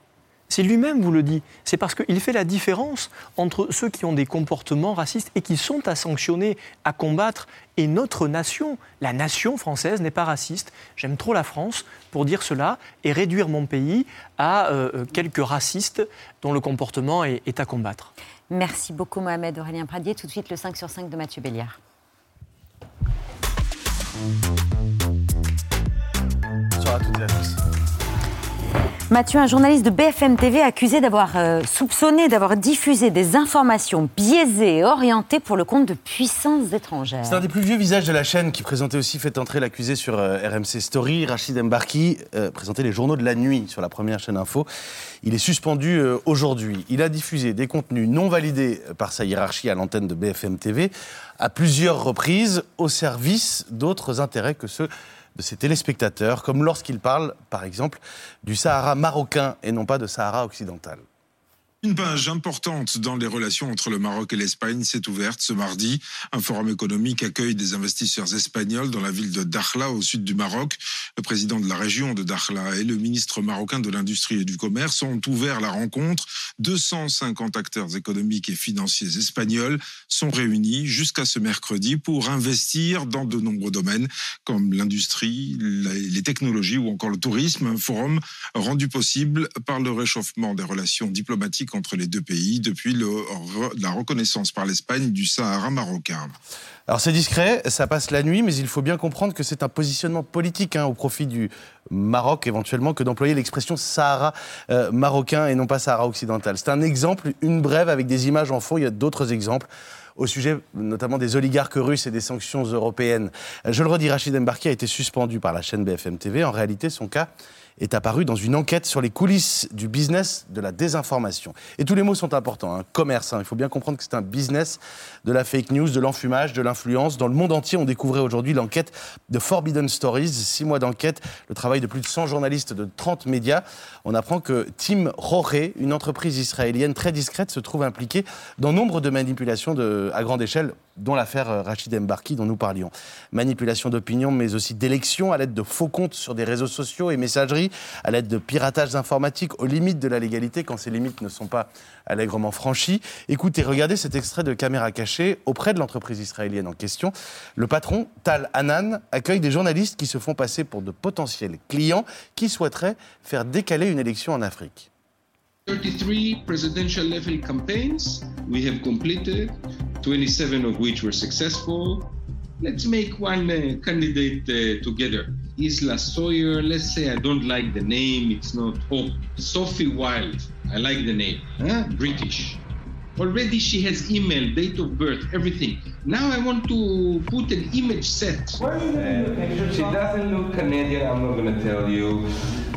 C'est lui-même vous le dit. C'est parce qu'il fait la différence entre ceux qui ont des comportements racistes et qui sont à sanctionner, à combattre, et notre nation. La nation française n'est pas raciste. J'aime trop la France pour dire cela et réduire mon pays à euh, euh, quelques racistes dont le comportement est, est, à combattre. Merci beaucoup Mohamed Aurélien Pradier. Tout de suite le 5 sur 5 de Mathieu Béliard. Bonsoir à toutes et à tous. Mathieu, un journaliste de BFM TV accusé d'avoir euh, soupçonné, d'avoir diffusé des informations biaisées et orientées pour le compte de puissances étrangères. C'est un des plus vieux visages de la chaîne qui présentait aussi Fait entrer l'accusé sur euh, RMC Story. Rachid Mbarki euh, présentait les journaux de la nuit sur la première chaîne info. Il est suspendu aujourd'hui. Il a diffusé des contenus non validés par sa hiérarchie à l'antenne de BFM TV à plusieurs reprises au service d'autres intérêts que ceux de ses téléspectateurs, comme lorsqu'il parle, par exemple, du Sahara marocain et non pas de Sahara occidental. Une page importante dans les relations entre le Maroc et l'Espagne s'est ouverte ce mardi. Un forum économique accueille des investisseurs espagnols dans la ville de Dakhla, au sud du Maroc. Le président de la région de Dakhla et le ministre marocain de l'Industrie et du Commerce ont ouvert la rencontre. 250 acteurs économiques et financiers espagnols sont réunis jusqu'à ce mercredi pour investir dans de nombreux domaines comme l'industrie, les technologies ou encore le tourisme. Un forum rendu possible par le réchauffement des relations diplomatiques entre les deux pays depuis la reconnaissance par l'Espagne du Sahara marocain. Alors c'est discret, ça passe la nuit, mais il faut bien comprendre que c'est un positionnement politique hein, au profit du Maroc éventuellement que d'employer l'expression Sahara euh, marocain et non pas Sahara occidental. C'est un exemple, une brève avec des images en fond, il y a d'autres exemples au sujet notamment des oligarques russes et des sanctions européennes. Je le redis, Rachid Mbarki a été suspendu par la chaîne BFM TV. En réalité, son cas est apparu dans une enquête sur les coulisses du business de la désinformation. Et tous les mots sont importants. Hein. Commerce, hein. il faut bien comprendre que c'est un business de la fake news, de l'enfumage, de l'influence. Dans le monde entier, on découvrait aujourd'hui l'enquête de Forbidden Stories, six mois d'enquête, le travail de plus de 100 journalistes de 30 médias. On apprend que Tim Roré, une entreprise israélienne très discrète, se trouve impliquée dans nombre de manipulations à grande échelle dont l'affaire euh, Rachid Mbarki dont nous parlions. Manipulation d'opinion, mais aussi d'élections à l'aide de faux comptes sur des réseaux sociaux et messageries, à l'aide de piratages informatiques aux limites de la légalité quand ces limites ne sont pas allègrement franchies. Écoutez, regardez cet extrait de caméra cachée auprès de l'entreprise israélienne en question. Le patron, Tal Hanan, accueille des journalistes qui se font passer pour de potentiels clients qui souhaiteraient faire décaler une élection en Afrique. 33 presidential level campaigns we have completed, 27 of which were successful. Let's make one uh, candidate uh, together. Isla Sawyer, let's say I don't like the name, it's not Hope. Sophie Wilde, I like the name, huh? British. Already she has email, date of birth, everything. Now I want to put an image set. Uh, she doesn't look Canadian, I'm not going to tell you.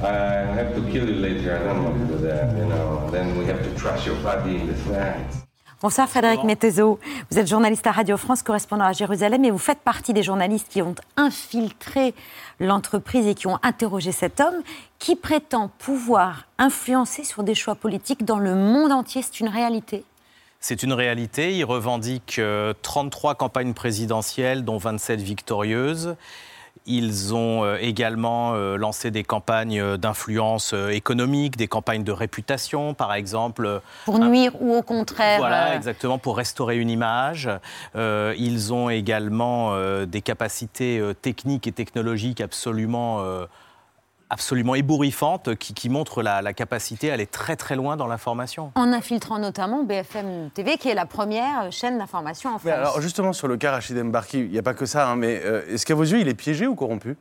I have to kill you later, I don't want to do that, you know. Then we have to trash your body in the facts. Bonsoir Frédéric Mettezo. Vous êtes journaliste à Radio France, correspondant à Jérusalem, et vous faites partie des journalistes qui ont infiltré l'entreprise et qui ont interrogé cet homme qui prétend pouvoir influencer sur des choix politiques dans le monde entier. C'est une réalité c'est une réalité. Il revendique 33 euh, campagnes présidentielles, dont 27 victorieuses. Ils ont euh, également euh, lancé des campagnes d'influence économique, des campagnes de réputation, par exemple. Pour nuire ou au contraire Voilà, exactement, pour restaurer une image. ils ont également des capacités techniques et technologiques absolument absolument ébouriffante qui, qui montre la, capacité à aller très très loin dans l'information. En infiltrant notamment BFM TV, qui est la première chaîne d'information en France. alors justement, sur le cas Rachid Mbarki, il n'y a pas que ça, hein, mais euh, est-ce qu'à vos yeux, il est piégé ou corrompu?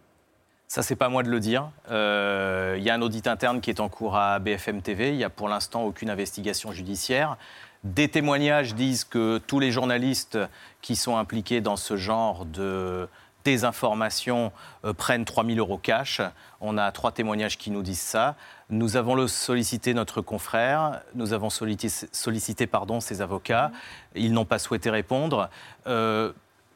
Ça, c'est pas moi de le dire. Euh, il y a un audit interne qui est en cours à BFM TV. Il n'y a pour l'instant aucune investigation judiciaire. Des témoignages disent que tous les journalistes qui sont impliqués dans ce genre de, des informations euh, prennent 3 000 euros cash. On a trois témoignages qui nous disent ça. Nous avons sollicité notre confrère, nous avons sollicité, pardon, ses avocats. Ils n'ont pas souhaité répondre. Euh,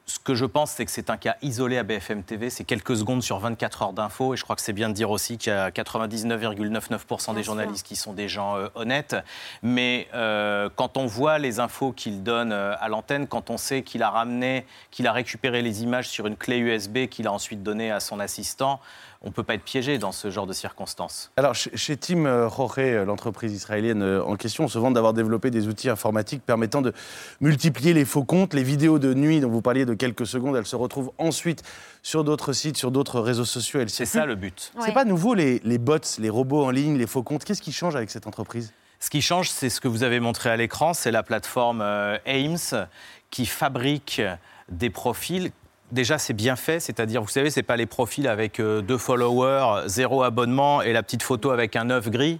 ce que je pense, c'est que c'est un cas isolé à BFM TV. C'est quelques secondes sur 24 heures d'infos. Et je crois que c'est bien de dire aussi qu'il y a 99,99% des journalistes qui sont des gens euh, honnêtes. Mais euh, quand on voit les infos qu'il donne euh, à l'antenne, quand on sait qu'il a ramené, qu'il a récupéré les images sur une clé USB qu'il a ensuite donnée à son assistant, on ne peut pas être piégé dans ce genre de circonstances. Alors, chez, Tim euh, Roré, euh, l'entreprise israélienne euh, en question, on se vante d'avoir développé des outils informatiques permettant de multiplier les faux comptes. Les vidéos de nuit dont vous parliez de quelques secondes, elles se retrouvent ensuite sur d'autres sites, sur d'autres réseaux sociaux. C'est ça le but. C'est pas nouveau les, les bots, les robots en ligne, les faux comptes. Qu'est-ce qui change avec cette entreprise? Ce qui change, c'est ce que vous avez montré à l'écran, c'est la plateforme Ames qui fabrique des profils Déjà, c'est bien fait, c'est-à-dire, vous savez, ce n'est pas les profils avec euh, deux followers, zéro abonnement et la petite photo avec un œuf gris.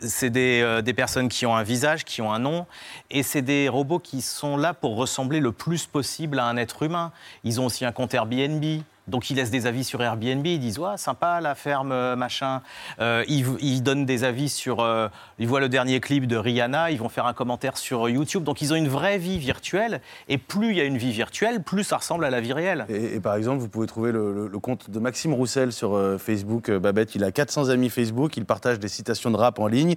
C'est des, euh, des, personnes qui ont un visage, qui ont un nom, et c'est des robots qui sont là pour ressembler le plus possible à un être humain. Ils ont aussi un compte Airbnb, donc ils laissent des avis sur Airbnb, ils disent ouais, sympa la ferme, euh, machin. Euh, ils, donnent des avis sur. Euh, ils voient le dernier clip de Rihanna, ils vont faire un commentaire sur YouTube. Donc ils ont une vraie vie virtuelle. Et plus il y a une vie virtuelle, plus ça ressemble à la vie réelle. Et, par exemple, vous pouvez trouver le, compte de Maxime Roussel sur Facebook. Babette, il a 400 amis Facebook, il partage des citations de rap en ligne.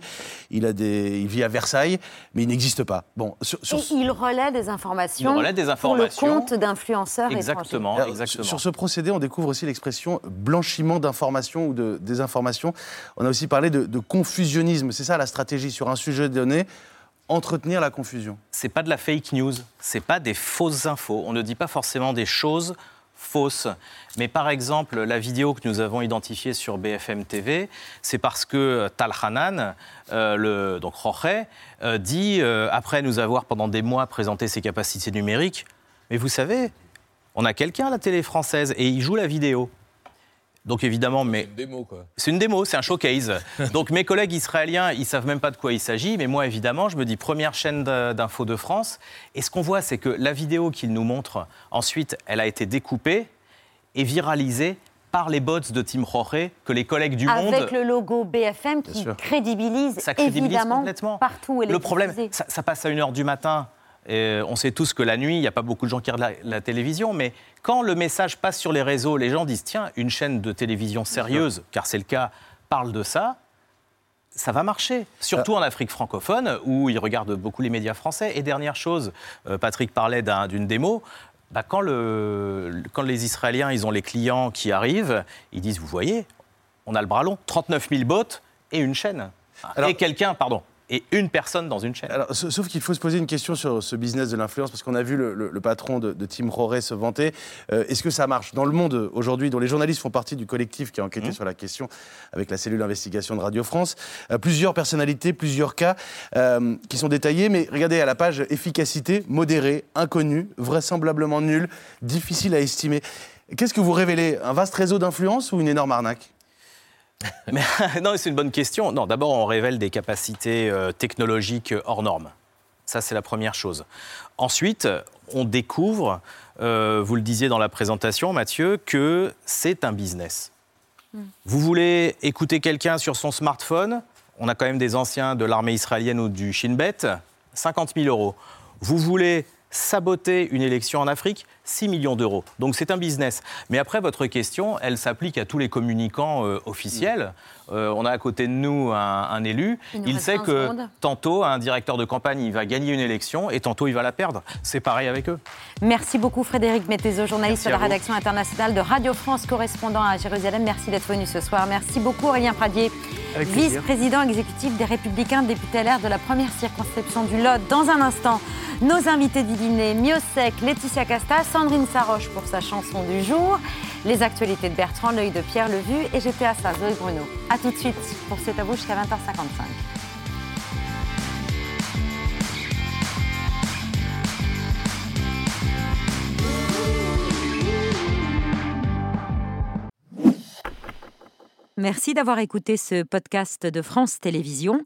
Il, a des, il vit à Versailles, mais il n'existe pas. Bon, sur, il relaie des informations. Il relaie des informations. Pour le compte d'influenceurs Exactement, exactement. Sur ce procès on découvre aussi l'expression blanchiment d'informations ou de désinformation. On a aussi parlé de, confusionnisme. C'est ça la stratégie sur un sujet donné entretenir la confusion. C'est pas de la fake news, c'est pas des fausses infos. On ne dit pas forcément des choses fausses. Mais par exemple, la vidéo que nous avons identifiée sur BFM TV, c'est parce que Tal Hanan, euh, le, donc Jorge, euh, dit, euh, après nous avoir pendant des mois présenté ses capacités numériques, mais vous savez, on a quelqu'un à la télé française et il joue la vidéo. Donc évidemment, mais c'est une démo quoi. C'est une démo, c'est un showcase. (laughs) Donc mes collègues israéliens, ils savent même pas de quoi il s'agit, mais moi évidemment, je me dis première chaîne d'infos de France. Et ce qu'on voit, c'est que la vidéo qu'il nous montre, ensuite, elle a été découpée et viralisée par les bots de Tim Jorge que les collègues du Avec monde. Avec le logo BFM qui crédibilise, ça crédibilise évidemment complètement. partout. le problème, ça, ça passe à 1h du matin on sait tous que la nuit, il n'y a pas beaucoup de gens qui regardent la, télévision, mais quand le message passe sur les réseaux, les gens disent tiens, une chaîne de télévision sérieuse, car c'est le cas, parle de ça. Ça va marcher, surtout en Afrique francophone où ils regardent beaucoup les médias français. Et dernière chose, euh, Patrick parlait d'une démo. Bah, quand, les Israéliens ils ont les clients qui arrivent, ils disent Vous voyez, on a le bras long, 39 000 bots et une chaîne. et quelqu'un, pardon, et une personne dans une chaîne. Alors, sauf qu'il faut se poser une question sur ce business de l'influence, parce qu'on a vu le, patron de, Tim Roré se vanter. Euh, est-ce que ça marche Dans le monde aujourd'hui, dont les journalistes font partie du collectif qui a enquêté mmh. sur la question avec la cellule d'investigation de Radio France, euh, plusieurs personnalités, plusieurs cas euh, qui sont détaillés, mais regardez à la page efficacité, modérée, inconnue, vraisemblablement nulle, difficile à estimer. Qu'est-ce que vous révélez? Un vaste réseau d'influence ou une énorme arnaque? (laughs) Mais, (laughs) non, c'est une bonne question. Non, d'abord, on révèle des capacités euh, technologiques hors normes. Ça, c'est la première chose. Ensuite, on découvre, euh, vous le disiez dans la présentation, Mathieu, que c'est un business. Hmm. Vous voulez écouter quelqu'un sur son smartphone? On a quand même des anciens de l'armée israélienne ou du Shin Bet, 50 000 euros. Vous voulez saboter une élection en Afrique? 6 millions d'euros. Donc c'est un business. Mais après, votre question, elle s'applique à tous les communicants euh, officiels. Euh, on a à côté de nous un, élu. Il, sait que tantôt, un directeur de campagne, il va gagner une élection et tantôt, il va la perdre. C'est pareil avec eux. Merci beaucoup, Frédéric Mettezo, journaliste de la rédaction internationale de Radio France, correspondant à Jérusalem. Merci d'être venu ce soir. Merci beaucoup, Aurélien Pradier, vice-président exécutif des Républicains, député LR de la première circonscription du Lot. Dans un instant, nos invités dîner, Miosek, Laetitia Casta, Sandrine Saroche pour sa chanson du jour, les actualités de Bertrand, l'œil de Pierre Levu et j'étais à Zoé Bruno. A tout de suite pour C'est à vous jusqu'à 20h55. Merci d'avoir écouté ce podcast de France Télévisions.